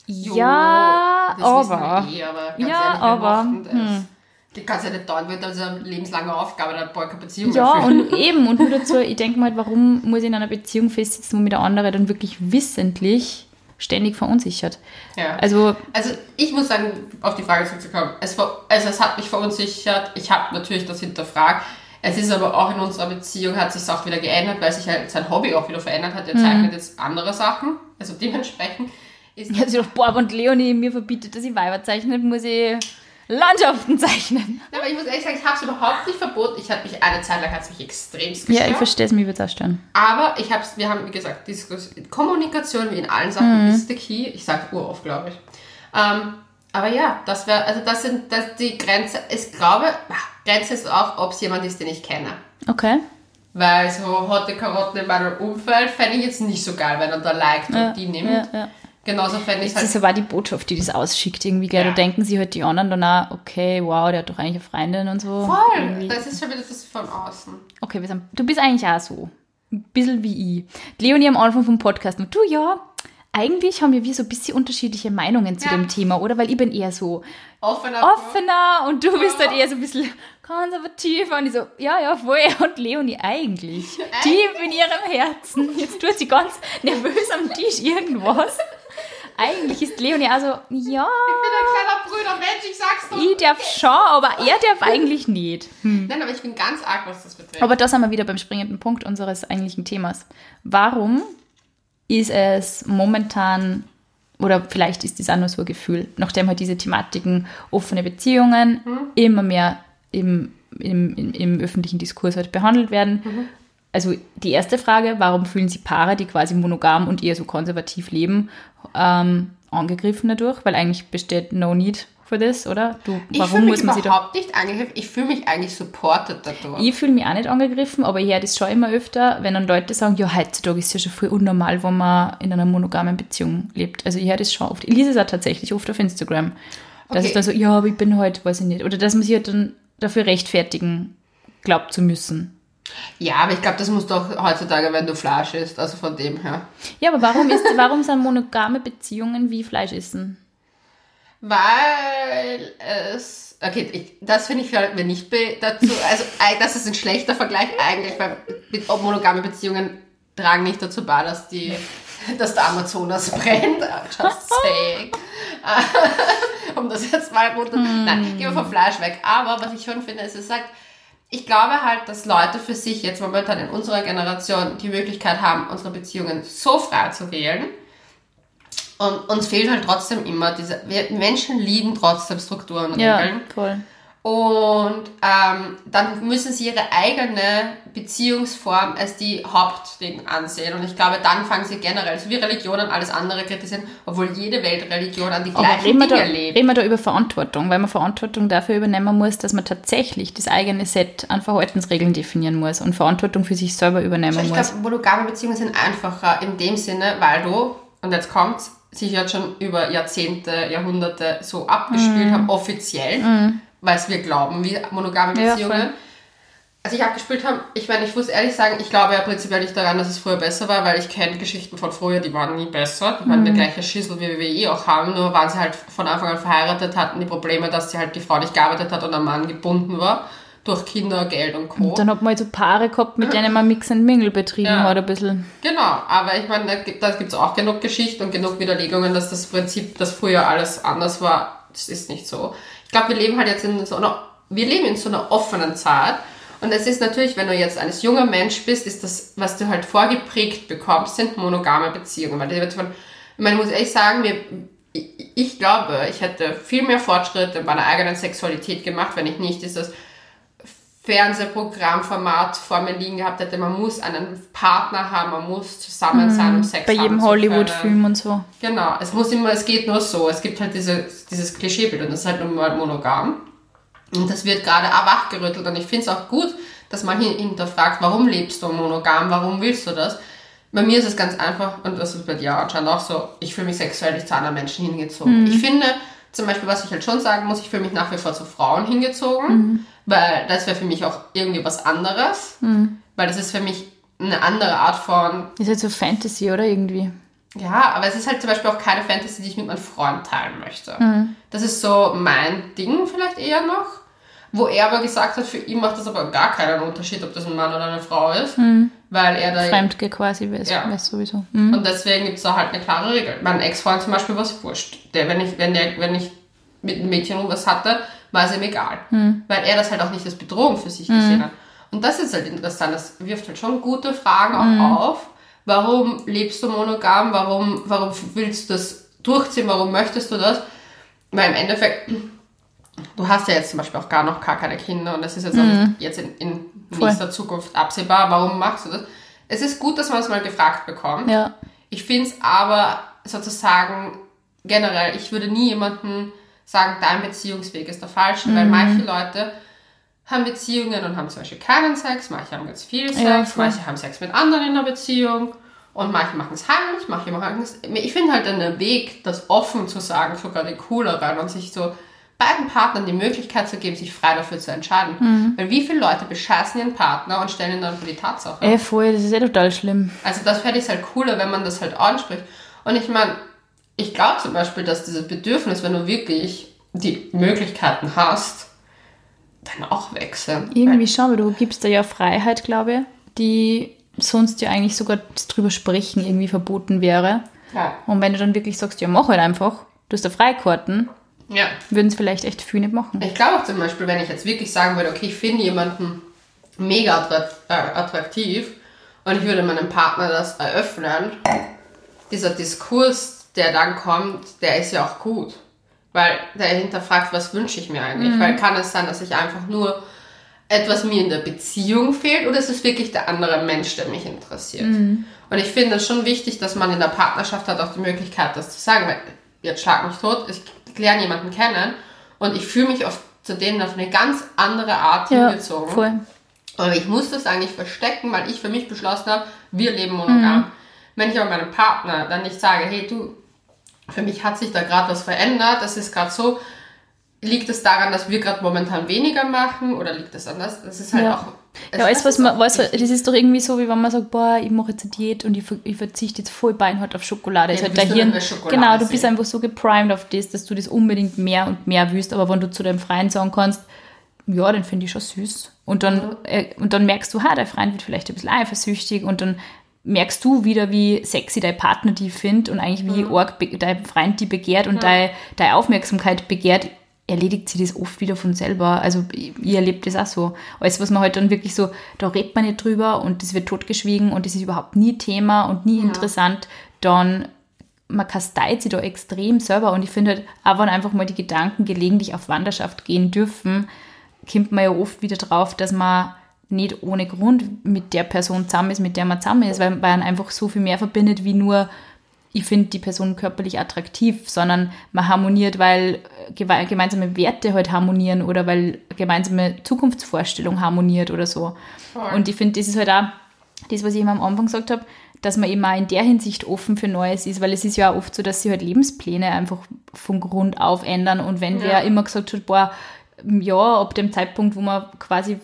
Jo, ja, das wissen aber. wir eh, aber ganz Ja, ehrlich, aber, hm. Die kannst ja nicht dauern, wird das eine lebenslange Aufgabe, da boah, keine Beziehung Ja, führen. und eben, und nur dazu, ich denke mal, warum muss ich in einer Beziehung festsitzen, wo mir der andere dann wirklich wissentlich ständig verunsichert? Ja. Also, Also ich muss sagen, auf die Frage zurückzukommen, es, also es hat mich verunsichert, ich habe natürlich das hinterfragt, es ist aber auch in unserer Beziehung, hat sich auch wieder geändert, weil sich halt sein Hobby auch wieder verändert hat, er zeichnet jetzt andere Sachen, also dementsprechend ist ich hab sich gedacht, wenn die Leonie mir verbietet, dass ich Weiber zeichne, muss ich Landschaften zeichnen. Ja, aber ich muss ehrlich sagen, ich habe es überhaupt nicht verboten, ich habe mich, eine Zeit lang hat es mich extremst Ja, gestört. ich verstehe es, mir wird es auch stören. Aber ich hab's, wir haben, wie gesagt, Diskus Kommunikation wie in allen Sachen ist der Key. Ich sage urauf, glaube ich. Ähm, aber ja, das wäre, also das sind, das die Grenze, ich glaube, Grenze ist auch, ob es jemand ist, den ich kenne. Okay. Weil so hotte Karotten in meinem Umfeld fände ich jetzt nicht so geil, wenn er da liked Ja, und die nimmt. ja, ja. Genauso fände ich es Das halt. ist aber die Botschaft, die das ausschickt irgendwie, gell? Ja. Da denken sie halt die anderen dann auch, okay, wow, der hat doch eigentlich eine Freundin und so. Voll, Irgendwie. das ist schon wieder das von außen. Okay, wir sind, du bist eigentlich auch so. Ein bisschen wie ich. Leonie am Anfang vom Podcast. Und du, ja, eigentlich haben wir wie so ein bisschen unterschiedliche Meinungen zu Ja. dem Thema, oder? Weil ich bin eher so Offener. offener und du bist halt eher so ein bisschen konservativer. Und ich so, ja, ja, voll. Und Leonie eigentlich. Tief in ihrem Herzen. Jetzt tut sie ganz nervös am Tisch irgendwas. Eigentlich ist Leonie also, ja, Ich bin ein kleiner Brüder, Mensch, ich sag's doch. ich darf schon, aber er darf eigentlich nicht. Nein, aber ich bin ganz arg, was das betrifft. Aber da sind wir wieder beim springenden Punkt unseres eigentlichen Themas. Warum ist es momentan, oder vielleicht ist das auch nur so ein Gefühl, nachdem halt diese Thematiken offene Beziehungen immer mehr im, im, im, im öffentlichen Diskurs halt behandelt werden. Also die erste Frage, warum fühlen sich Paare, die quasi monogam und eher so konservativ leben, ähm, angegriffen dadurch? Weil eigentlich besteht no need für das, oder? Du, Ich warum fühle mich muss man sich überhaupt nicht angegriffen. Ich fühle mich eigentlich supported dadurch. Ich fühle mich auch nicht angegriffen, aber ich höre das schon immer öfter, wenn dann Leute sagen, ja, heutzutage ist es ja schon voll unnormal, wenn man in einer monogamen Beziehung lebt. Also ich höre das schon oft. Ich lese es auch tatsächlich oft auf Instagram. Dass Okay. es dann so, ja, aber ich bin halt, weiß ich nicht. Oder dass man sich halt dann dafür rechtfertigen glaubt zu müssen. Ja, aber ich glaube, das muss doch heutzutage, wenn du Fleisch isst, also von dem her. Ja, aber warum, ist, warum sind monogame Beziehungen wie Fleisch essen? Weil es. Okay, ich, das finde ich mir nicht be dazu. Also, das ist ein schlechter Vergleich eigentlich, weil monogame Beziehungen tragen nicht dazu bei, dass die. Dass der Amazonas brennt. Just saying. um das jetzt mal runter. Nein, gehen wir vom Fleisch weg. Aber was ich schon finde, ist, es sagt, ich glaube halt, dass Leute für sich jetzt momentan in unserer Generation die Möglichkeit haben, unsere Beziehungen so frei zu wählen. Und uns fehlt halt trotzdem immer diese, wir Menschen lieben trotzdem Strukturen und Ja, Regeln. voll. Und ähm, dann müssen sie ihre eigene Beziehungsform als die Hauptding ansehen. Und ich glaube, dann fangen sie generell, so wie Religionen alles andere kritisieren, obwohl jede Weltreligion an die Aber gleichen wir, da, Dinge lebt. reden wir da über Verantwortung, weil man Verantwortung dafür übernehmen muss, dass man tatsächlich das eigene Set an Verhaltensregeln definieren muss und Verantwortung für sich selber übernehmen Ich muss. glaube, monogame Beziehungen sind einfacher in dem Sinne, weil du, und jetzt kommt's, sich jetzt schon über Jahrzehnte, Jahrhunderte so abgespielt haben, offiziell, weil es wir glauben, wie monogame Ja, Beziehungen. voll. Als ich abgespielt habe, ich meine, ich muss ehrlich sagen, ich glaube ja prinzipiell nicht daran, dass es früher besser war, weil ich kenne Geschichten von früher, die waren nie besser. Die waren der gleiche Schissel, wie wir eh auch haben, nur waren sie halt von Anfang an verheiratet, hatten die Probleme, dass sie halt die Frau nicht gearbeitet hat und der Mann gebunden war. Durch Kinder, Geld und Co. Dann hat man halt so Paare gehabt, mit denen man Mix and Mingle betrieben Ja. hat, ein bisschen. Genau, aber ich meine, da gibt gibt's auch genug Geschichten und genug Widerlegungen, dass das Prinzip, dass früher alles anders war, das ist nicht so. Ich glaube, wir leben halt jetzt in so einer, wir leben in so einer offenen Zeit. Und es ist natürlich, wenn du jetzt ein junger Mensch bist, ist das, was du halt vorgeprägt bekommst, sind monogame Beziehungen. Weil ich ich muss ehrlich sagen, mir, ich, ich glaube, ich hätte viel mehr Fortschritte in meiner eigenen Sexualität gemacht, wenn ich nicht dieses Fernsehprogrammformat vor mir liegen gehabt hätte. Man muss einen Partner haben, man muss zusammen sein, um Sex Bei jedem. Hollywood-Film und so. Genau, es muss immer, es geht nur so. Es gibt halt diese, dieses Klischeebild und das ist halt nun mal monogam. Und das wird gerade auch wachgerüttelt und ich finde es auch gut, dass man hin- hinterfragt, warum lebst du monogam, warum willst du das? Bei mir ist es ganz einfach und das ist bei dir anscheinend auch so, ich fühle mich sexuell nicht zu anderen Menschen hingezogen. Ich finde, zum Beispiel, was ich halt schon sagen muss, ich fühle mich nach wie vor zu Frauen hingezogen, weil das wäre für mich auch irgendwie was anderes, weil das ist für mich eine andere Art von Ist halt so Fantasy, oder? Irgendwie. ja, aber es ist halt zum Beispiel auch keine Fantasy, die ich mit meinem Freund teilen möchte. Das ist so mein Ding vielleicht eher noch. Wo er aber gesagt hat, für ihn macht das aber gar keinen Unterschied, ob das ein Mann oder eine Frau ist. Weil er da. Fremdgeh quasi, weiß, Ja. weiß sowieso. Mhm. Und deswegen gibt es da halt eine klare Regel. Mein Ex-Freund zum Beispiel war es wurscht. Der, wenn, ich, wenn, der, wenn ich mit einem Mädchen was hatte, war es ihm egal. Weil er das halt auch nicht als Bedrohung für sich gesehen hat. Und das ist halt interessant. Das wirft halt schon gute Fragen auch auf. Warum lebst du monogam? Warum, warum willst du das durchziehen? Warum möchtest du das? Weil im Endeffekt, du hast ja jetzt zum Beispiel auch gar noch gar keine Kinder und das ist jetzt auch nicht jetzt in, in Voll. nächster Zukunft absehbar. Warum machst du das? Es ist gut, dass man es mal gefragt bekommt. Ja. Ich finde es aber sozusagen generell, ich würde nie jemandem sagen, dein Beziehungsweg ist der falsche, weil manche Leute haben Beziehungen und haben zum Beispiel keinen Sex, manche haben ganz viel Sex, Ja, manche haben Sex mit anderen in der Beziehung und manche machen es heimlich, manche machen es. Ich finde halt den Weg, das offen zu sagen, sogar den cooleren und sich so beiden Partnern die Möglichkeit zu geben, sich frei dafür zu entscheiden. Mhm. Weil wie viele Leute bescheißen ihren Partner und stellen ihn dann vor die Tatsache? Ey, voll, das ist eh total schlimm. Also das fände ich halt cooler, wenn man das halt anspricht. Und ich meine, ich glaube zum Beispiel, dass dieses Bedürfnis, wenn du wirklich die Möglichkeiten hast, dann auch wechseln. Irgendwie schon, aber du gibst da ja Freiheit, glaube ich, die sonst ja eigentlich sogar das drüber sprechen irgendwie verboten wäre. Ja. Und wenn du dann wirklich sagst, ja, mach halt einfach, du hast da Freikarten, ja. würden es vielleicht echt viele nicht machen. Ich glaube auch zum Beispiel, wenn ich jetzt wirklich sagen würde, okay, ich finde jemanden mega äh, attraktiv und ich würde meinem Partner das eröffnen, dieser Diskurs, der dann kommt, der ist ja auch gut. Weil der hinterfragt, was wünsche ich mir eigentlich? Weil kann es sein, dass ich einfach nur etwas mir in der Beziehung fehlt oder ist es wirklich der andere Mensch, der mich interessiert? Und ich finde es schon wichtig, dass man in der Partnerschaft hat auch die Möglichkeit, das zu sagen. Weil jetzt schlag mich tot, ich lerne jemanden kennen Und ich fühle mich oft zu denen auf eine ganz andere Art Ja, hingezogen. voll. Aber ich muss das eigentlich verstecken, weil ich für mich beschlossen habe, wir leben monogam. Wenn ich aber meinem Partner dann nicht sage, hey du, für mich hat sich da gerade was verändert, das ist gerade so, liegt es daran, dass wir gerade momentan weniger machen oder liegt es anders? Das ist halt Ja. auch. es- Ja, alles, das was ist man, wichtig. das ist doch irgendwie so, wie wenn man sagt, boah, ich mache jetzt eine Diät und ich, ich verzichte jetzt voll beinhart auf Schokolade. Ja, halt dein Hirn, genau, du sehen. bist einfach so geprimed auf das, dass du das unbedingt mehr und mehr willst. Aber wenn du zu deinem Freund sagen kannst, ja, den finde ich schon süß. Und dann, äh, und dann merkst du, ha, dein Freund wird vielleicht ein bisschen eifersüchtig und dann merkst du wieder, wie sexy dein Partner die findet und eigentlich wie arg be- dein Freund die begehrt und deine, deine Aufmerksamkeit begehrt, erledigt sie das oft wieder von selber. Also ihr erlebt das auch so. Alles, was man halt dann wirklich so, da redet man nicht drüber und das wird totgeschwiegen und das ist überhaupt nie Thema und nie interessant, dann man kasteit sie da extrem selber und ich finde halt, auch wenn einfach mal die Gedanken gelegentlich auf Wanderschaft gehen dürfen, kommt man ja oft wieder drauf, dass man nicht ohne Grund mit der Person zusammen ist, mit der man zusammen ist, weil man einfach so viel mehr verbindet wie nur, ich finde die Person körperlich attraktiv, sondern man harmoniert, weil äh, geme- gemeinsame Werte halt harmonieren oder weil gemeinsame Zukunftsvorstellung harmoniert oder so. Und ich finde, das ist halt auch das, was ich immer am Anfang gesagt habe, dass man eben auch in der Hinsicht offen für Neues ist, weil es ist ja auch oft so, dass sich halt Lebenspläne einfach von Grund auf ändern und wenn wer immer gesagt hat, boah, ja, ab dem Zeitpunkt, wo man quasi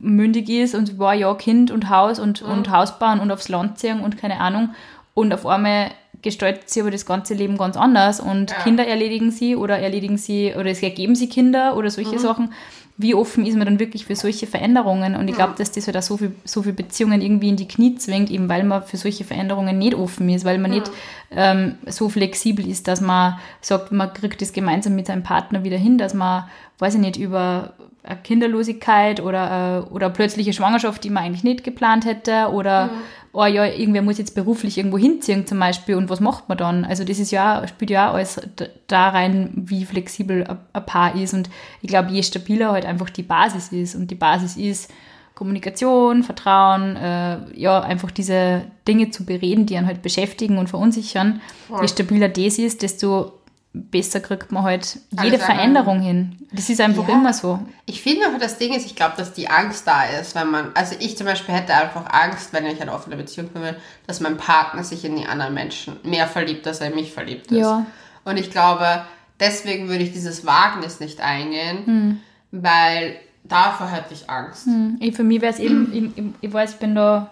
mündig ist und boah, ja, Kind und Haus und, und Haus bauen und aufs Land ziehen und keine Ahnung und auf einmal gestaltet sie aber das ganze Leben ganz anders und Ja. Kinder erledigen sie oder erledigen sie oder es ergeben sie Kinder oder solche Sachen. Wie offen ist man dann wirklich für solche Veränderungen? Und ich glaube, dass das halt auch so viel, so viel Beziehungen irgendwie in die Knie zwingt, eben weil man für solche Veränderungen nicht offen ist, weil man nicht ähm, so flexibel ist, dass man sagt, man kriegt das gemeinsam mit seinem Partner wieder hin, dass man, weiß ich nicht, über eine Kinderlosigkeit oder, äh, oder plötzliche Schwangerschaft, die man eigentlich nicht geplant hätte oder oh ja, irgendwer muss jetzt beruflich irgendwo hinziehen zum Beispiel und was macht man dann? Also das ist ja, spielt ja auch alles da rein, wie flexibel ein- Paar ist und ich glaube, je stabiler halt einfach die Basis ist und die Basis ist Kommunikation, Vertrauen, äh, ja, einfach diese Dinge zu bereden, die einen halt beschäftigen und verunsichern. Je stabiler das ist, desto besser kriegt man halt jede einmal. Veränderung hin. Das ist einfach Ja. immer so. Ich finde aber das Ding ist, ich glaube, dass die Angst da ist, wenn man, also ich zum Beispiel hätte einfach Angst, wenn ich eine offene Beziehung will, dass mein Partner sich in die anderen Menschen mehr verliebt, als er in mich verliebt ist. Ja. Und ich glaube, deswegen würde ich dieses Wagnis nicht eingehen, Hm. weil davor hätte ich Angst. Ich, für mich wäre es eben, ich, ich weiß, ich bin da,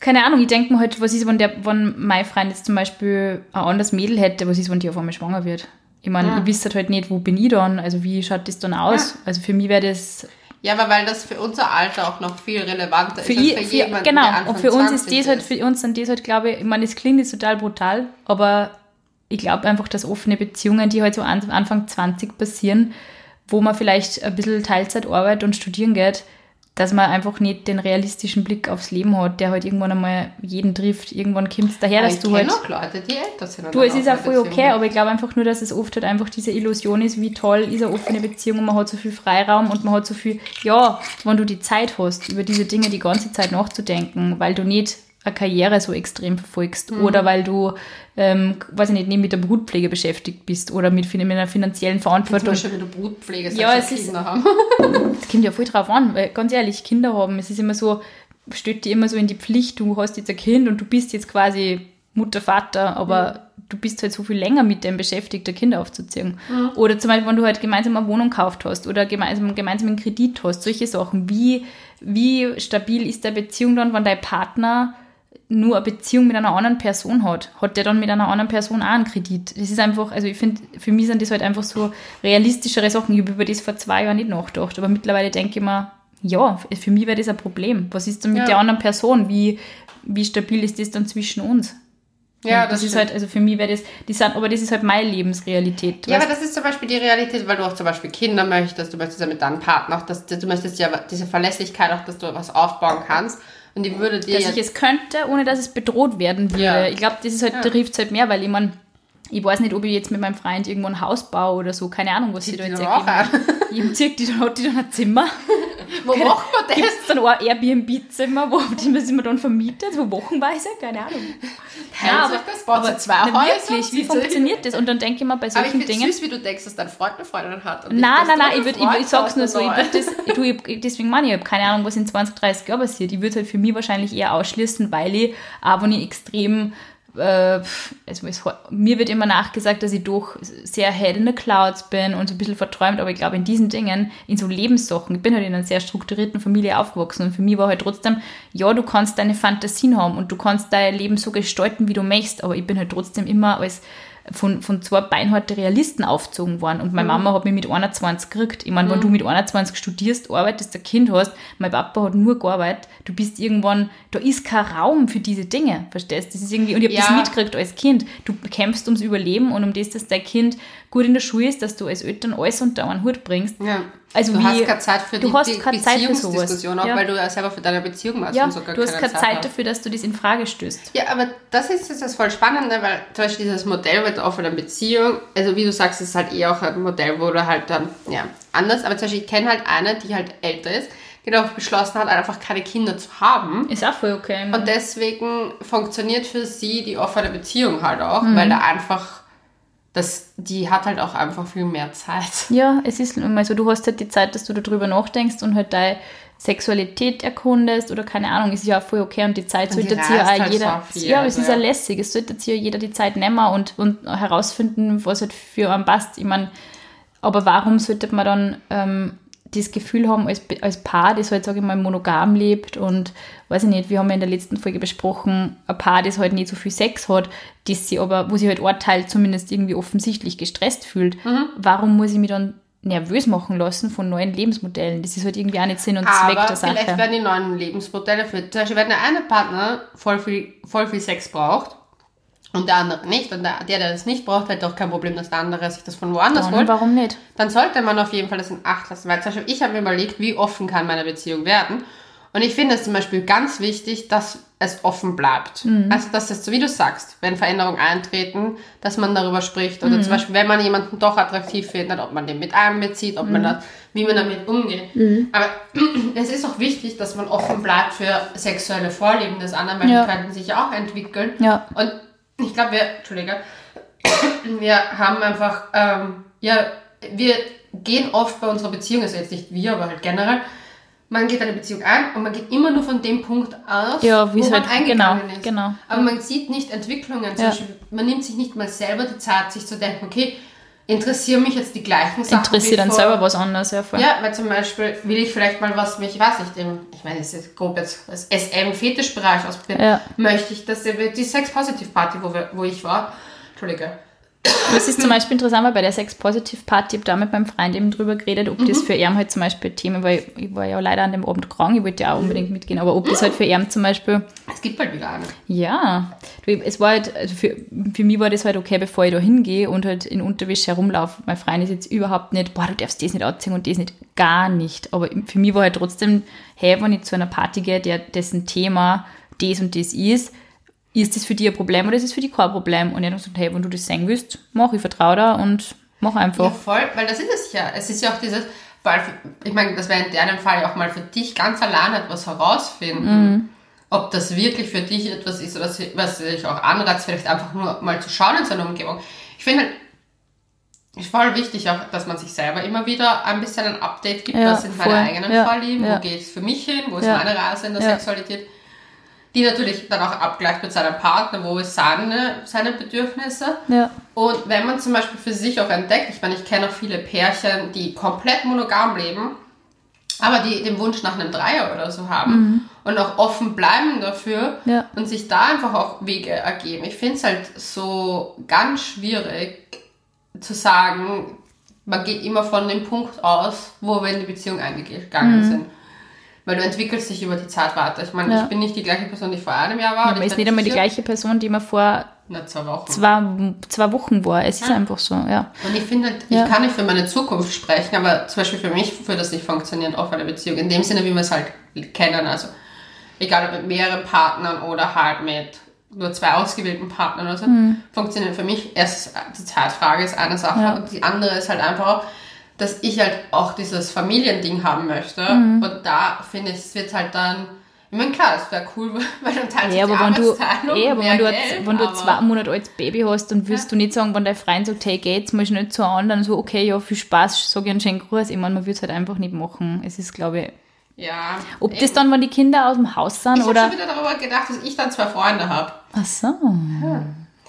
keine Ahnung, ich denke mir halt, was ist, wenn, der, wenn mein Freund jetzt zum Beispiel ein anderes Mädel hätte, was ist, wenn die auf einmal schwanger wird? Ich meine, Ja. ich wüsste halt nicht, wo bin ich dann, also wie schaut das dann aus? Ja. Also für mich wäre das, Ja, aber weil das für unser Alter auch noch viel relevanter für, ist als ich, für für, jemanden, genau, der Anfang und für uns ist 20 das halt, für uns sind das halt, glaube ich, ich meine, das klingt jetzt total brutal, aber ich glaube einfach, dass offene Beziehungen, die halt so an, Anfang 20 passieren, wo man vielleicht ein bisschen Teilzeit arbeitet und studieren geht, dass man einfach nicht den realistischen Blick aufs Leben hat, der halt irgendwann einmal jeden trifft. Irgendwann kommt es daher, dass ich du halt. auch Leute, die älter sind. Du, es ist auch voll okay, aber ich glaube einfach nur, dass es oft halt einfach diese Illusion ist, wie toll ist eine offene Beziehung und man hat so viel Freiraum und man hat so viel, ja, wenn du die Zeit hast, über diese Dinge die ganze Zeit nachzudenken, weil du nicht eine Karriere so extrem verfolgst Mhm. oder weil du, ähm, weiß ich nicht, mit der Brutpflege beschäftigt bist oder mit, mit einer finanziellen Zum Verantwortung. Beispiel, wenn du Brutpflege Ja, es ist- Kinder haben. Das kommt ja voll drauf an, weil ganz ehrlich, Kinder haben, es ist immer so, steht dir immer so in die Pflicht, du hast jetzt ein Kind und du bist jetzt quasi Mutter, Vater, aber du bist halt so viel länger mit dem beschäftigt, ein Kind aufzuziehen. Oder zum Beispiel, wenn du halt gemeinsam eine Wohnung gekauft hast oder gemeinsam, gemeinsam einen Kredit hast, solche Sachen. Wie, wie stabil ist der Beziehung dann, wenn dein Partner nur eine Beziehung mit einer anderen Person hat, hat der dann mit einer anderen Person auch einen Kredit. Das ist einfach, also ich finde, für mich sind das halt einfach so realistischere Sachen. Ich habe über das vor zwei Jahren nicht nachgedacht, aber mittlerweile denke ich mir, ja, für mich wäre das ein Problem. Was ist denn mit Ja. der anderen Person? Wie, wie stabil ist das dann zwischen uns? Ja, Und das, ist stimmt. halt, also für mich wäre das, die sind, aber das ist halt meine Lebensrealität. Ja, aber das ist zum Beispiel die Realität, weil du auch zum Beispiel Kinder möchtest, du möchtest ja mit deinem Partner auch, dass, du möchtest ja diese Verlässlichkeit auch, dass du was aufbauen kannst. Und die würde dir dass ja, ich es könnte, ohne dass es bedroht werden würde. Ja. Ich glaube, das ist halt, Ja. trifft es halt mehr, weil ich mein, ich weiß nicht, ob ich jetzt mit meinem Freund irgendwo ein Haus baue oder so, keine Ahnung, was sie da jetzt dann ergeben. Jedem zieht die, dann hat die dann ein Zimmer. Wo Keine- macht man das? Gibt's dann auch ein Airbnb-Zimmer, wo die man immer dann vermietet, so wochenweise? Keine Ahnung. Teilt sich das? Ihr zwei Häuser? wirklich, wie funktioniert das? Und dann denke ich mir bei Aber ich solchen Dingen... süß, wie du denkst, dass dein Freund eine Freundin hat. und Nein, nein, nein, ich, würd, ich, ich sag's nur so. Ich oder? würd das, du, ich, deswegen meine ich, ich habe keine Ahnung, was in 20, 30 Jahren passiert. Ich würde halt für mich wahrscheinlich eher ausschließen, weil ich, auch wenn ich extrem, äh, also mir wird immer nachgesagt, dass ich doch sehr head in the clouds bin und so ein bisschen verträumt, aber ich glaube in diesen Dingen, in so Lebenssachen, ich bin halt in einer sehr strukturierten Familie aufgewachsen und für mich war halt trotzdem, ja, du kannst deine Fantasien haben und du kannst dein Leben so gestalten, wie du möchtest, aber ich bin halt trotzdem immer als von, von zwei beinharte Realisten aufgezogen worden. Und meine Mama hat mich mit 21 gekriegt. Ich meine, wenn du mit 21 studierst, arbeitest, ein Kind hast, mein Papa hat nur gearbeitet, du bist irgendwann, da ist kein Raum für diese Dinge, verstehst? Das ist irgendwie, und ich habe Ja. das mitgekriegt als Kind. Du kämpfst ums Überleben und um das, dass dein Kind gut in der Schule ist, dass du als Eltern alles unter einen Hut bringst. Ja. Also du wie- hast keine Zeit für du die, hast die keine Zeit für sowas. Beziehungsdiskussion, auch Ja. weil du ja selber für deine Beziehung machst Ja, und sogar du hast keine Zeit hast. dafür, dass du das in Frage stößt. Ja, aber das ist jetzt das voll Spannende, weil zum Beispiel dieses Modell mit der offenen Beziehung, also wie du sagst, ist halt eher auch ein Modell, wo du halt dann, ja, anders, aber zum Beispiel, ich kenne halt eine, die halt älter ist, die darauf beschlossen hat, einfach keine Kinder zu haben. Ist auch voll okay. Und deswegen funktioniert für sie die offene Beziehung halt auch, Mhm. weil da einfach, das, die hat halt auch einfach viel mehr Zeit. Ja, es ist mal so, du hast halt die Zeit, dass du darüber nachdenkst und halt deine Sexualität erkundest oder keine Ahnung, ist ja auch voll okay und die Zeit Und sollte sich ja auch halt jeder. so viel, ja, aber es ist ja lässig, es sollte sich ja jeder die Zeit nehmen und, und herausfinden, was halt für einen passt. Ich meine, aber warum sollte man dann ähm, das Gefühl haben, als, als Paar, das halt, sage ich mal, monogam lebt und weiß ich nicht, wir haben ja in der letzten Folge besprochen, ein Paar, das halt nicht so viel Sex hat, das sie aber, wo sich halt Teil zumindest irgendwie offensichtlich gestresst fühlt. Mhm. Warum muss ich mich dann nervös machen lassen von neuen Lebensmodellen? Das ist halt irgendwie auch nicht Sinn und Zweck Aber der Sache. vielleicht werden die neuen Lebensmodelle für, zum Beispiel, wenn der eine Partner voll viel, voll viel Sex braucht und der andere nicht und der, der, das nicht braucht, hat doch kein Problem, dass der andere sich das von woanders Dann, holt, warum nicht? dann sollte man auf jeden Fall das in Acht lassen. Weil zum Beispiel, ich habe mir überlegt, wie offen kann meine Beziehung werden. Und ich finde es zum Beispiel ganz wichtig, dass es offen bleibt. Mhm. Also, dass es, so wie du sagst, wenn Veränderungen eintreten, dass man darüber spricht. Mhm. Oder zum Beispiel, wenn man jemanden doch attraktiv findet, ob man den mit einbezieht, ob Mhm. man das, wie man damit umgeht. Aber es ist auch wichtig, dass man offen bleibt für sexuelle Vorlieben des anderen, weil Ja. die könnten sich ja auch entwickeln. Ja. Und ich glaube, wir, Entschuldige, wir haben einfach, ähm, ja, wir gehen oft bei unserer Beziehung, also jetzt nicht wir, aber halt generell, man geht eine Beziehung ein und man geht immer nur von dem Punkt aus, Ja, wie wo es man halt- eingegangen genau, ist. genau. Aber man sieht nicht Entwicklungen. Zum Ja. Beispiel, man nimmt sich nicht mal selber die Zeit, sich zu denken, okay, interessieren mich jetzt die gleichen Sachen Interessiert dann selber was anderes, ja, voll. ja, weil zum Beispiel will ich vielleicht mal was mich, weiß nicht, im, ich meine, es ist grob jetzt das SM-Fetischbereich ausprobieren. Ja. Möchte ich, dass die Sex-Positive-Party, wo, wir- wo ich war, Entschuldige, Das ist zum Beispiel interessant, weil bei der Sex-Positive-Party, ich habe da mit meinem Freund eben drüber geredet, ob Mhm. das für ihn halt zum Beispiel Thema, weil ich war ja leider an dem Abend krank, ich wollte ja auch unbedingt mitgehen, aber ob das halt für ihn zum Beispiel, es gibt bald wieder eine. ja, es war halt, also für, für mich war das halt okay, bevor ich da hingehe und halt in Unterwäsche herumlaufe. Mein Freund ist jetzt überhaupt nicht, boah, du darfst das nicht anziehen und das nicht, gar nicht. Aber für mich war halt trotzdem, hey, wenn ich zu einer Party gehe, der, dessen Thema das und das ist, ist das für dich ein Problem oder ist es für dich kein Problem? Und er hat gesagt, hey, wenn du das sehen willst, mach, ich vertraue da und mach Ja, einfach. voll, weil das ist es ja. Es ist ja auch dieses, weil, ich meine, das wäre in deinem Fall ja auch mal für dich ganz allein etwas herausfinden, ob das wirklich für dich etwas ist, oder was dich auch anreizt, vielleicht einfach nur mal zu schauen in seiner Umgebung. Ich finde halt, ist voll wichtig auch, dass man sich selber immer wieder ein bisschen ein Update gibt, Ja, was sind meine voll. eigenen Ja, Vorlieben, ja. wo geht es für mich hin, wo ist Ja. meine Reise in der Ja. Sexualität, die natürlich dann auch abgleicht mit seinem Partner, wo ist seine, seine Bedürfnisse. Ja. Und wenn man zum Beispiel für sich auch entdeckt, ich meine, ich kenne auch viele Pärchen, die komplett monogam leben, aber die den Wunsch nach einem Dreier oder so haben und auch offen bleiben dafür Mhm. Ja. und sich da einfach auch Wege ergeben. Ich finde es halt so ganz schwierig zu sagen, man geht immer von dem Punkt aus, wo wir in die Beziehung eingegangen sind. Weil du entwickelst dich über die Zeit weiter. Ich meine, Mhm. Ja. ich bin nicht die gleiche Person, die vor einem Jahr war. Ja, man ich ist bin nicht einmal die gleiche Person, die man vor Na, zwei Wochen. zwei, zwei Wochen war. Es ist einfach so, ja. Und ich finde, Ja. ich kann nicht für meine Zukunft sprechen, aber zum Beispiel für mich würde das nicht funktionieren, auch eine Beziehung. In dem Sinne, wie wir es halt kennen. Also, egal ob mit mehreren Partnern oder halt mit nur zwei ausgewählten Partnern oder so, funktioniert für mich. Erst die Zeitfrage ist eine Sache Ja. und die andere ist halt einfach auch, dass ich halt auch dieses Familiending haben möchte. Mhm. Und da finde ich, es wird halt dann, ich meine, klar, es wäre cool, weil dann teilt Ja, aber wenn du, eh, aber wenn du, Geld, wenn du zwei Monate altes Baby hast, dann wirst du nicht sagen, wenn dein Freund sagt, hey, geh jetzt mal schnell zu anderen, so, okay, ja, viel Spaß, sag ich einen schönen Gruß. Ich meine, man wird es halt einfach nicht machen. Es ist, glaube ich, Ja. ob eben. das dann, wenn die Kinder aus dem Haus sind Ich habe oder. schon wieder darüber gedacht, dass ich dann zwei Freunde habe. Ach so.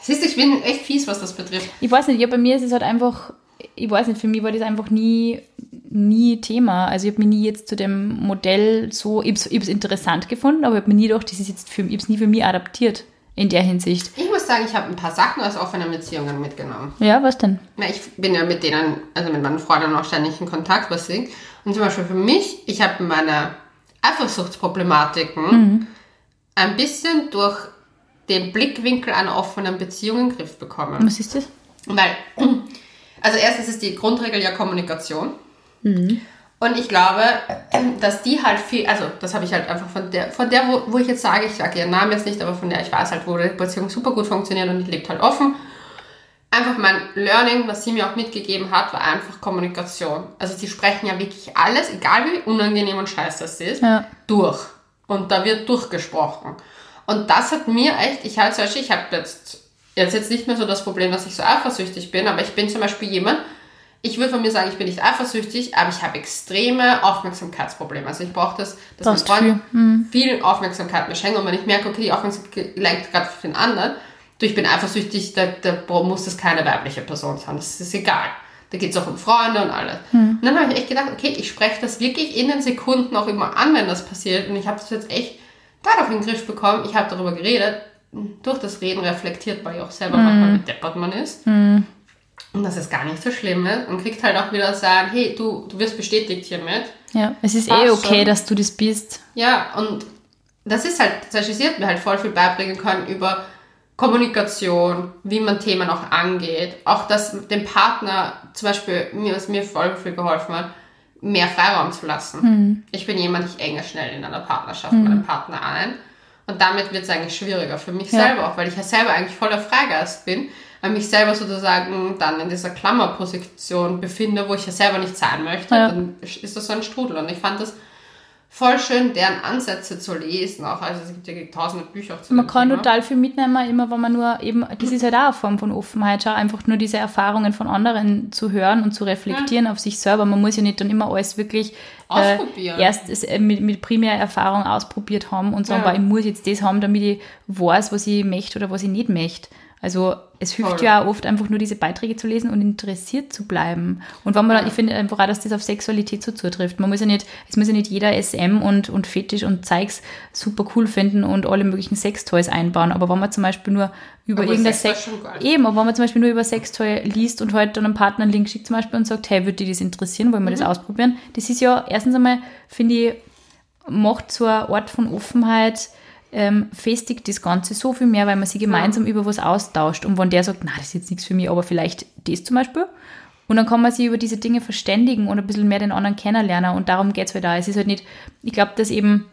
Siehst du, ich bin echt fies, was das betrifft. Ich weiß nicht, ja, bei mir ist es halt einfach, ich weiß nicht, für mich war das einfach nie, nie Thema. Also ich habe mich nie jetzt zu dem Modell so, ich habe es interessant gefunden, aber ich habe mir nie gedacht, das ist jetzt für, ich habe es nie für mich adaptiert in der Hinsicht. Ich muss sagen, ich habe ein paar Sachen aus offenen Beziehungen mitgenommen. Ja, was denn? Na, ich bin ja mit denen, also mit meinen Freunden auch ständig in Kontakt, was ich. Und zum Beispiel für mich, ich habe meine Eifersuchtsproblematiken ein bisschen durch den Blickwinkel einer offenen Beziehung in den Griff bekommen. Was ist das? Weil, also erstens ist die Grundregel ja Kommunikation. Und ich glaube, dass die halt viel, also das habe ich halt einfach von der, von der, wo, wo ich jetzt sage, ich sage ihren Namen jetzt nicht, aber von der ich weiß halt, wo die Beziehung super gut funktioniert und die lebt halt offen. Einfach mein Learning, was sie mir auch mitgegeben hat, war einfach Kommunikation. Also sie sprechen ja wirklich alles, egal wie unangenehm und scheiße es ist, Ja. durch. Und da wird durchgesprochen. Und das hat mir echt, ich halt zum Beispiel, ich habe jetzt, jetzt jetzt nicht mehr so das Problem, dass ich so eifersüchtig bin, aber ich bin zum Beispiel jemand, ich würde von mir sagen, ich bin nicht eifersüchtig, aber ich habe extreme Aufmerksamkeitsprobleme. Also ich brauche das, dass mein Brauchst Freund viel. viel Aufmerksamkeit mir schenkt und wenn ich merke, okay, die Aufmerksamkeit lenkt gerade für den anderen, du, ich bin eifersüchtig, da, da muss das keine weibliche Person sein, das ist egal. Da geht es auch um Freunde und alles. Und dann habe ich echt gedacht, okay, ich spreche das wirklich in den Sekunden auch immer an, wenn das passiert. Und ich habe das jetzt echt dadurch in den Griff bekommen. Ich habe darüber geredet. Durch das Reden reflektiert man ja auch selber manchmal, wie deppert man ist. Und das ist gar nicht so schlimm ist. Und kriegt halt auch wieder sagen, hey, du, du wirst bestätigt hiermit. Ja, es ist Passt eh okay, schon. dass du das bist. Ja, und das ist halt, zum Beispiel, sie hat mir halt voll viel beibringen können über Kommunikation, wie man Themen auch angeht. Auch, dass dem Partner, zum Beispiel, mir, was mir voll viel geholfen hat, mehr Freiraum zu lassen. Ich bin jemand, ich enge schnell in einer Partnerschaft mit einem Partner ein. Und damit wird es eigentlich schwieriger für mich Ja. selber auch, weil ich ja selber eigentlich voller Freigeist bin, weil mich selber sozusagen dann in dieser Klammerposition befinde, wo ich ja selber nicht sein möchte, Ja. dann ist das so ein Strudel. Und ich fand das voll schön, deren Ansätze zu lesen. Auch also es gibt ja tausende Bücher zu Man kann Thema. total viel mitnehmen, immer wenn man nur eben, das ist halt auch eine Form von Offenheit, schau, einfach nur diese Erfahrungen von anderen zu hören und zu reflektieren auf sich selber. Man muss ja nicht dann immer alles wirklich äh, erst äh, mit, mit primärer Erfahrung ausprobiert haben und sagen, Ja. ich muss jetzt das haben, damit ich weiß, was ich möchte oder was ich nicht möchte. Also es hilft Voll. ja oft einfach nur diese Beiträge zu lesen und interessiert zu bleiben. Und wenn man Ja. ich finde einfach auch, dass das auf Sexualität so zutrifft. Man muss ja nicht, es muss ja nicht jeder SM und, und Fetisch und Zeugs super cool finden und alle möglichen Sextoys einbauen. Aber wenn man zum Beispiel nur über Aber irgendein Sex Sex, eben, aber wenn man zum Beispiel nur über Sextoy liest und heute dann einem Partner einen Link schickt zum Beispiel und sagt, hey, würde dich das interessieren, wollen wir Mhm. das ausprobieren? Das ist ja erstens einmal, finde ich, macht so ein Ort von Offenheit, ähm, festigt das Ganze so viel mehr, weil man sich gemeinsam über was austauscht. Und wenn der sagt, na, das ist jetzt nichts für mich, aber vielleicht das zum Beispiel. Und dann kann man sich über diese Dinge verständigen und ein bisschen mehr den anderen kennenlernen. Und darum geht es halt da. Es ist halt nicht, ich glaube, dass eben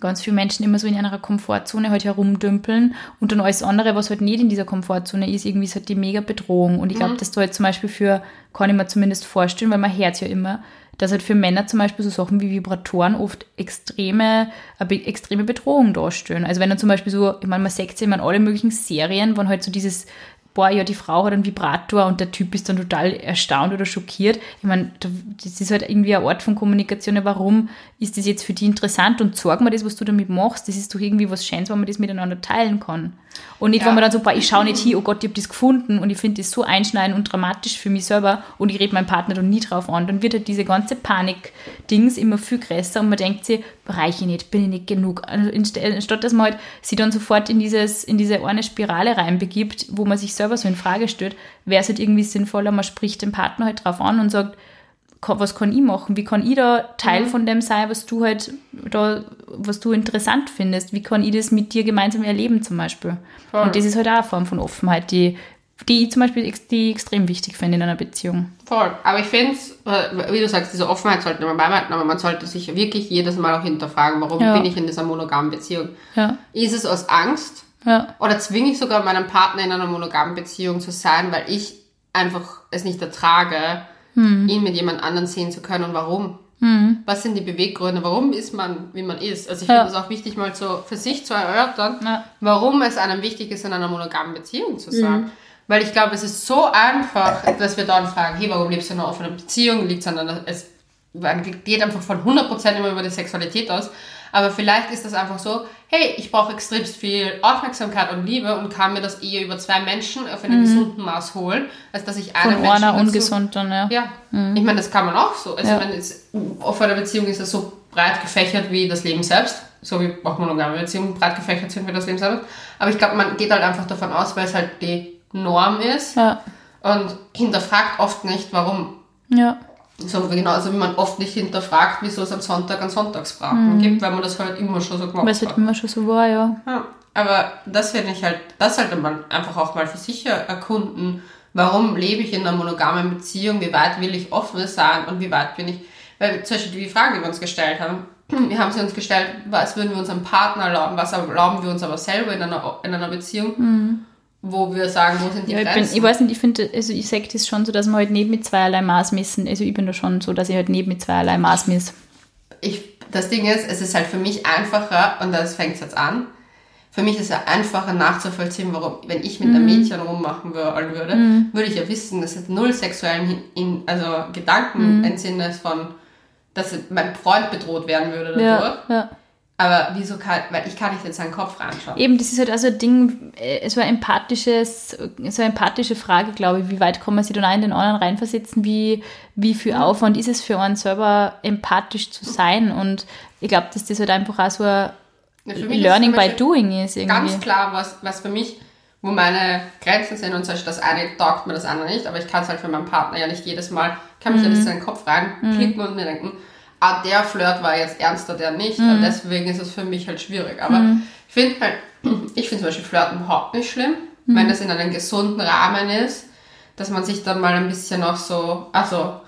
ganz viele Menschen immer so in einer Komfortzone halt herumdümpeln und dann alles andere, was halt nicht in dieser Komfortzone ist, irgendwie ist halt die mega Bedrohung. Und ich glaube, dass da halt zum Beispiel für, kann ich mir zumindest vorstellen, weil man hört ja immer, dass halt für Männer zum Beispiel so Sachen wie Vibratoren oft extreme, eine extreme Bedrohung darstellen. Also wenn dann zum Beispiel so, ich meine, man sagt ja immer in alle möglichen Serien, wenn halt so dieses boah, ja, die Frau hat einen Vibrator und der Typ ist dann total erstaunt oder schockiert. Ich meine, da- das ist halt irgendwie ein Ort von Kommunikation. Warum ist das jetzt für die interessant und sorg mal das, was du damit machst? Das ist doch irgendwie was Schönes, wenn man das miteinander teilen kann. Und nicht, Ja. wenn man dann so, boah, ich schaue nicht hin, oh Gott, ich habe das gefunden und ich finde das so einschneidend und dramatisch für mich selber und ich rede meinen Partner dann nie drauf an. Dann wird halt diese ganze Panik-Dings immer viel größer und man denkt sich, reiche ich nicht, bin ich nicht genug. Also inst- anstatt dass man halt sich dann sofort in, dieses, in diese eine Spirale reinbegibt, wo man sich selber so in Frage stellt, wäre es halt irgendwie sinnvoller, man spricht den Partner halt drauf an und sagt, was kann ich machen? Wie kann ich da Teil von dem sein, was du halt da, was du interessant findest? Wie kann ich das mit dir gemeinsam erleben zum Beispiel? Voll. Und das ist halt auch eine Form von Offenheit, die, die ich zum Beispiel die extrem wichtig finde in einer Beziehung. Voll. Aber ich finde es, wie du sagst, diese Offenheit sollte man beibehalten, aber man sollte sich wirklich jedes Mal auch hinterfragen, warum Ja. bin ich in dieser monogamen Beziehung? Ja, Ist es aus Angst? ja, Oder zwinge ich sogar meinen Partner in einer monogamen Beziehung zu sein, weil ich einfach es nicht ertrage, ihn mit jemand anderem sehen zu können und warum. Was sind die Beweggründe? Warum ist man, wie man ist? Also ich Ja. finde es auch wichtig, mal so für sich zu erörtern, Ja. warum es einem wichtig ist, in einer monogamen Beziehung zu sein. Weil ich glaube, es ist so einfach, dass wir dann fragen, hey, warum lebst du in einer offenen Beziehung? Liegt es an einer, es man geht einfach von 100% immer über die Sexualität aus. Aber vielleicht ist das einfach so, hey, ich brauche extremst viel Aufmerksamkeit und Liebe und kann mir das eher über zwei Menschen auf einem gesunden Maß holen, als dass ich einen Von Menschen einer ungesund dann, ja. ja, ich meine, das kann man auch so. Also, Ja. wenn jetzt offene Beziehung ist ja so breit gefächert wie das Leben selbst, so wie auch monogame Beziehungen breit gefächert sind wie das Leben selbst. Aber ich glaube, man geht halt einfach davon aus, weil es halt die Norm ist Ja. und hinterfragt oft nicht, warum. Ja. So genauso wie man oft nicht hinterfragt, wieso es am Sonntag einen Sonntagsbraten gibt, weil man das halt immer schon so gemacht Weil es hat. halt immer schon so war, ja. Ja, aber das finde ich halt, das sollte man einfach auch mal für sich erkunden. Warum lebe ich in einer monogamen Beziehung? Wie weit will ich offen sein und wie weit bin ich? Weil zum Beispiel die Frage, die wir uns gestellt haben, wir haben sie uns gestellt, was würden wir unserem Partner erlauben, was erlauben wir uns aber selber in einer, in einer Beziehung, wo wir sagen, wo sind die ja ich, bin, ich weiß nicht, ich finde, also ich sage das schon so, dass man halt nicht mit zweierlei Maß messen. Also ich bin da schon so, dass ich halt nicht mit zweierlei Maß messe. ich, das Ding ist, es ist halt für mich einfacher, und das fängt jetzt an, für mich ist es einfacher nachzuvollziehen, warum, wenn ich mit einem Mädchen rummachen wollen würde, würde ich ja wissen, dass es null sexuellen in, also Gedanken im Sinne von, dass mein Freund bedroht werden würde dadurch. Ja, ja. Aber wieso kann, weil ich kann nicht in seinen Kopf reinschauen. Eben, das ist halt also ein Ding, äh, so ein empathisches, so eine empathische Frage, glaube ich, wie weit kann man sich dann auch in den anderen reinversetzen, wie, wie viel Aufwand ist es für einen selber, empathisch zu sein und ich glaube, dass das halt einfach auch so ein Ja, Learning by doing ist irgendwie. Ganz klar, was, was für mich, wo meine Grenzen sind und Beispiel das eine taugt mir das andere nicht, aber ich kann es halt für meinen Partner ja nicht jedes Mal, kann mich ja Mhm. nicht in den Kopf reinklicken und mir denken, ah, der Flirt war jetzt ernster, der nicht, Mhm. und deswegen ist es für mich halt schwierig. Aber ich finde halt, ich finde zum Beispiel Flirten überhaupt nicht schlimm, Mhm. wenn das in einem gesunden Rahmen ist, dass man sich dann mal ein bisschen auch so, also,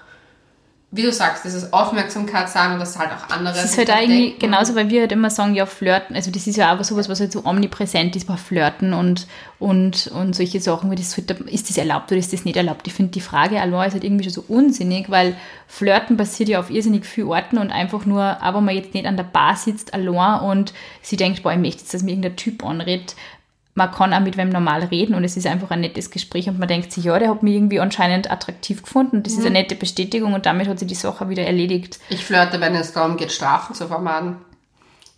wie du sagst, dieses Aufmerksamkeit sein und dass halt auch andere Das ist halt dann eigentlich denken, genauso, weil wir halt immer sagen, ja, flirten, also das ist ja auch sowas, was halt so omnipräsent ist, war flirten und, und, und solche Sachen, wie das halt, ist das erlaubt oder ist das nicht erlaubt? Ich finde die Frage allein ist halt irgendwie schon so unsinnig, weil Flirten passiert ja auf irrsinnig vielen Orten und einfach nur, aber man jetzt nicht an der Bar sitzt allein und sie denkt, boah, ich möchte jetzt, dass mir irgendein Typ anredet, man kann auch mit wem normal reden und es ist einfach ein nettes Gespräch und man denkt sich, ja, der hat mich irgendwie anscheinend attraktiv gefunden und das ist eine nette Bestätigung und damit hat sich die Sache wieder erledigt. Ich flirte, wenn es darum geht, Strafen zu vermeiden.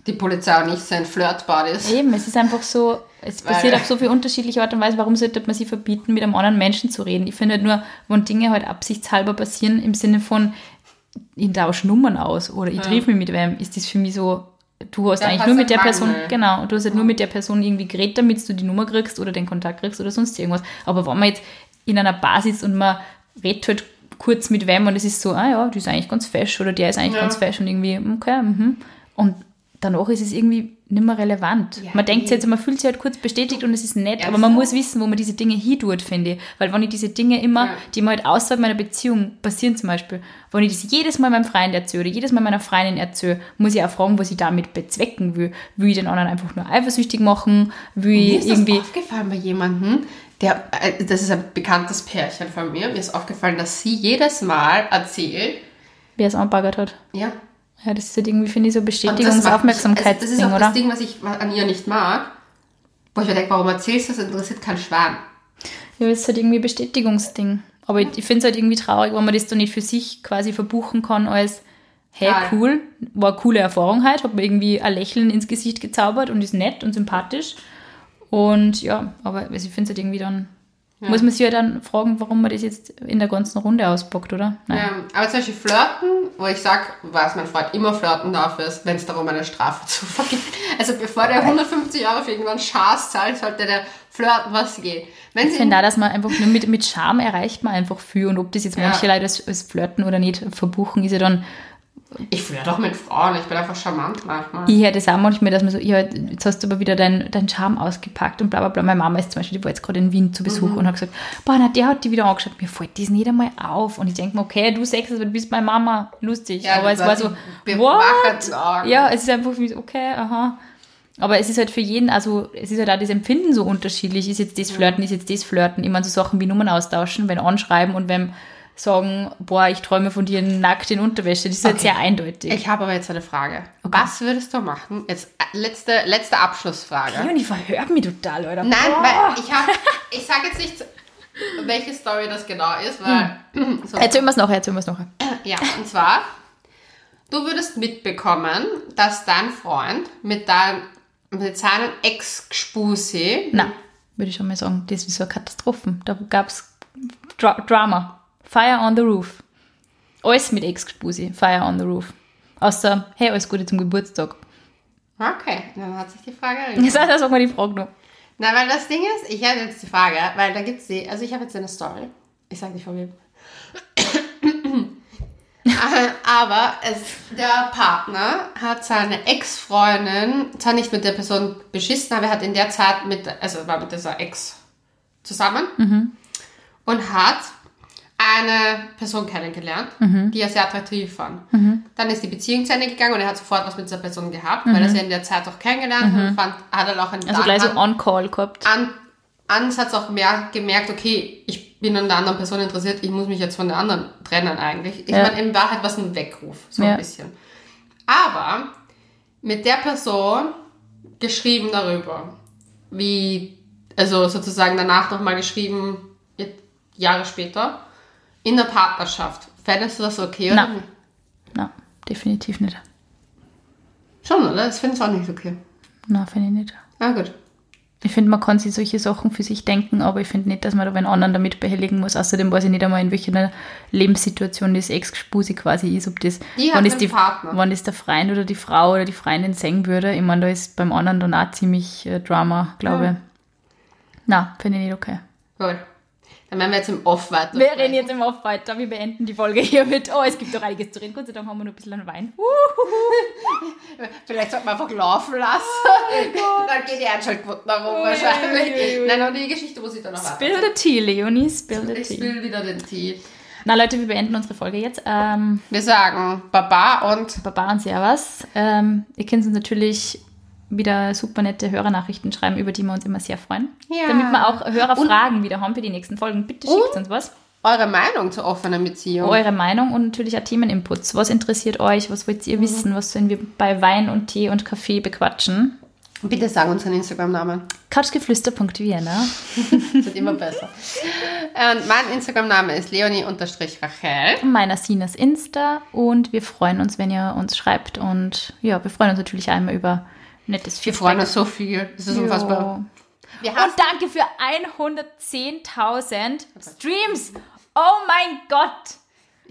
Die Polizei und ich sind Flirt-Buddies. Eben, es ist einfach so, es Weil- passiert auf so viele unterschiedliche Art und Weise. Warum sollte man sie verbieten, mit einem anderen Menschen zu reden? Ich finde halt nur, wenn Dinge halt absichtshalber passieren, im Sinne von, ich tausche Nummern aus oder ich triff mich mit wem, ist das für mich so, du hast Ja, eigentlich nur mit der Person, Mangel. genau, und du hast halt nur mit der Person irgendwie geredet, damit du die Nummer kriegst oder den Kontakt kriegst oder sonst irgendwas. Aber wenn man jetzt in einer Bar sitzt und man redet halt kurz mit wem und es ist so, ah ja, die ist eigentlich ganz fesch oder der ist eigentlich Ja. ganz fesch und irgendwie, okay, mhm. Und danach ist es irgendwie nicht mehr relevant. Ja, man denkt sich jetzt, man fühlt sich halt kurz bestätigt und es ist nett, aber Ernsthaft? man muss wissen, wo man diese Dinge hintut, finde ich. Weil wenn ich diese Dinge immer, Ja. die mir halt außerhalb meiner Beziehung passieren zum Beispiel, wenn ich das jedes Mal meinem Freund erzähle oder jedes Mal meiner Freundin erzähle, muss ich auch fragen, was ich damit bezwecken will. Will ich den anderen einfach nur eifersüchtig machen? Will Mir ist irgendwie... das aufgefallen bei jemandem, der, äh, das ist ein bekanntes Pärchen von mir, mir ist aufgefallen, dass sie jedes Mal erzählt, Wer es anbaggert hat. ja, Ja, das ist halt irgendwie, finde ich, so und das macht Bestätigungs-, mich- also Das ist auch oder? das Ding, was ich an ihr nicht mag, wo ich mir denke, warum erzählst du das, interessiert kein Schwan. Ja, das ist halt irgendwie ein Bestätigungsding. Aber ich, ich finde es halt irgendwie traurig, wenn man das dann nicht für sich quasi verbuchen kann als, hey, Total. cool, war eine coole Erfahrung halt, hat mir irgendwie ein Lächeln ins Gesicht gezaubert und ist nett und sympathisch. Und ja, aber also ich finde es halt irgendwie dann, muss man sich ja dann fragen, warum man das jetzt in der ganzen Runde auspackt, oder? Nein. Ja, aber zum Beispiel Flirten, wo ich sage, was mein Freund immer flirten darf, ist, wenn es darum eine Strafe zu vergeben. Also bevor der 150 Euro für irgendwann Schaß zahlt, sollte der flirten, was geht. Wenn Ich finde auch, dass man einfach nur mit, mit Charme erreicht man einfach viel und ob das jetzt Ja. manche Leute als, als Flirten oder nicht verbuchen, ist ja dann ich flirte auch mit Frauen, ich bin einfach charmant manchmal. Ich höre das auch manchmal, dass man so, ja, jetzt hast du aber wieder deinen dein Charme ausgepackt und bla bla bla. Meine Mama ist zum Beispiel, die war jetzt gerade in Wien zu Besuch Mhm. und hat gesagt, boah, na, der hat die wieder angeschaut, mir fällt das nicht einmal auf. Und ich denke mir, okay, du sagst es, du bist meine Mama, lustig. Ja, aber es war so, what? Ja, es ist einfach wie, so, okay, aha. Aber es ist halt für jeden, also es ist halt auch das Empfinden so unterschiedlich. Ist jetzt das Flirten, ist jetzt das Flirten. Immer so Sachen wie Nummern austauschen, wenn anschreiben und wenn sagen, boah, ich träume von dir nackt in Unterwäsche. Das ist Okay. sehr eindeutig. Ich habe aber jetzt eine Frage. Was würdest du machen? Jetzt äh, letzte, letzte Abschlussfrage. und ich verhör mich total, Alter. Nein, Boah. weil ich habe, ich sage jetzt nicht, welche Story das genau ist, weil, so, Erzählen wir es nachher, erzählen wir es nachher. ja, und zwar, du würdest mitbekommen, dass dein Freund mit, dein, mit seinem Ex-Spusi, Na, würde ich schon mal sagen, das ist so eine Katastrophe. Da gab es Dra Drama. Fire on the Roof. Alles mit Ex-Spusi. Fire on the Roof. Außer, hey, alles Gute zum Geburtstag. okay, dann hat sich die Frage erledigt. Sag mal die Frage noch. Na, weil das Ding ist, ich habe jetzt die Frage, weil da gibt es die, also ich habe jetzt eine Story. Ich sage nicht von wem. Aber es, der Partner hat seine Ex-Freundin, zwar nicht mit der Person beschissen, aber er hat in der Zeit mit, also war mit dieser Ex zusammen und hat eine Person kennengelernt, die er sehr attraktiv fand. Dann ist die Beziehung zu Ende gegangen und er hat sofort was mit dieser Person gehabt, weil er sie in der Zeit auch kennengelernt hat und fand, hat er auch einen Also gleich so On-Call gehabt. an, Ansatz auch mehr gemerkt, okay, ich bin an der anderen Person interessiert, ich muss mich jetzt von der anderen trennen eigentlich. Ich Ja. meine, in Wahrheit was ein Weckruf, so Ja. ein bisschen. Aber mit der Person geschrieben darüber, wie, also sozusagen danach nochmal geschrieben, Jahre später, in der Partnerschaft. Fändest du das okay oder Nein. definitiv nicht. Schon, oder? Das finde ich auch nicht okay. Na, finde ich nicht. Na gut. Ich finde, man kann sich solche Sachen für sich denken, aber ich finde nicht, dass man da einen anderen damit behelligen muss. Außerdem weiß ich nicht einmal, in welcher Lebenssituation das Ex-Spusi quasi ist. Ob das, Die wann, ist die, Partner. wann ist der Freund oder die Frau oder die Freundin singen würde. Ich meine, da ist beim anderen dann auch ziemlich äh, Drama, glaube Ja. ich. Na, finde ich nicht okay. Gut. Dann werden wir jetzt im Off weiter. Wir reden jetzt im Off weiter. Wir beenden die Folge hier mit. Oh, es gibt doch einiges zu reden. Gott sei Dank haben wir noch ein bisschen Wein. Vielleicht sollte man einfach laufen lassen. Dann geht die Einschaltquoten nach oben wahrscheinlich. ui, ui. Nein, und die Geschichte muss ich dann noch Spill weiter. the tea, Leonie. Spill the Ich tea. will wieder den Tee. Na Leute, wir beenden unsere Folge jetzt. Ähm, Wir sagen Baba und Baba und Servus. Ähm, ihr könnt uns natürlich wieder super nette Hörernachrichten schreiben, über die wir uns immer sehr freuen. Ja. Damit wir auch Hörerfragen wieder haben für die nächsten Folgen. Bitte schickt Und- uns was. eure Meinung zur offenen Beziehung. Eure Meinung und natürlich auch Themeninputs. Was interessiert euch? Was wollt Mhm. ihr wissen? Was sollen wir bei Wein und Tee und Kaffee bequatschen? Bitte sag uns einen Instagram-Namen. Couchgeflüster.vienna. Das wird immer besser. Und mein Instagram-Name ist leonie-rachel. Meiner Sinas Insta. Und wir freuen uns, wenn ihr uns schreibt. Und ja, wir freuen uns natürlich einmal über nettes Wir Feedback. freuen uns so viel. Das ist unfassbar. Wir Und danke für 110.000 Streams. Oh mein Gott.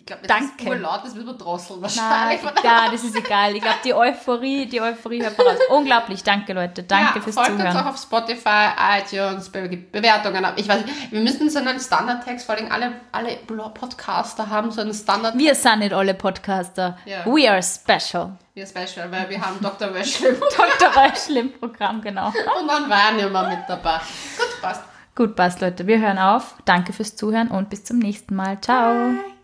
Ich glaube, das danke. ist urlaut, das wird man drosseln wahrscheinlich. ja, das ist egal. Ich glaube, die Euphorie, die Euphorie hört man raus. Unglaublich. Danke, Leute. Danke ja, fürs folgt uns auch Zuhören. auf Spotify, iTunes, Be Bewertungen ab. Ich weiß nicht, wir müssen so einen Standardtext, vor allem alle, alle Podcaster haben so einen Standard Wir sind nicht alle Podcaster. Ja. We are special. Wir special, weil wir haben Dr. Wäschel Dr. Reuschel im Programm, genau. und dann waren wir mal mit dabei. Gut, passt. Gut, passt, Leute. Wir hören auf. Danke fürs Zuhören und bis zum nächsten Mal. Ciao. Bye.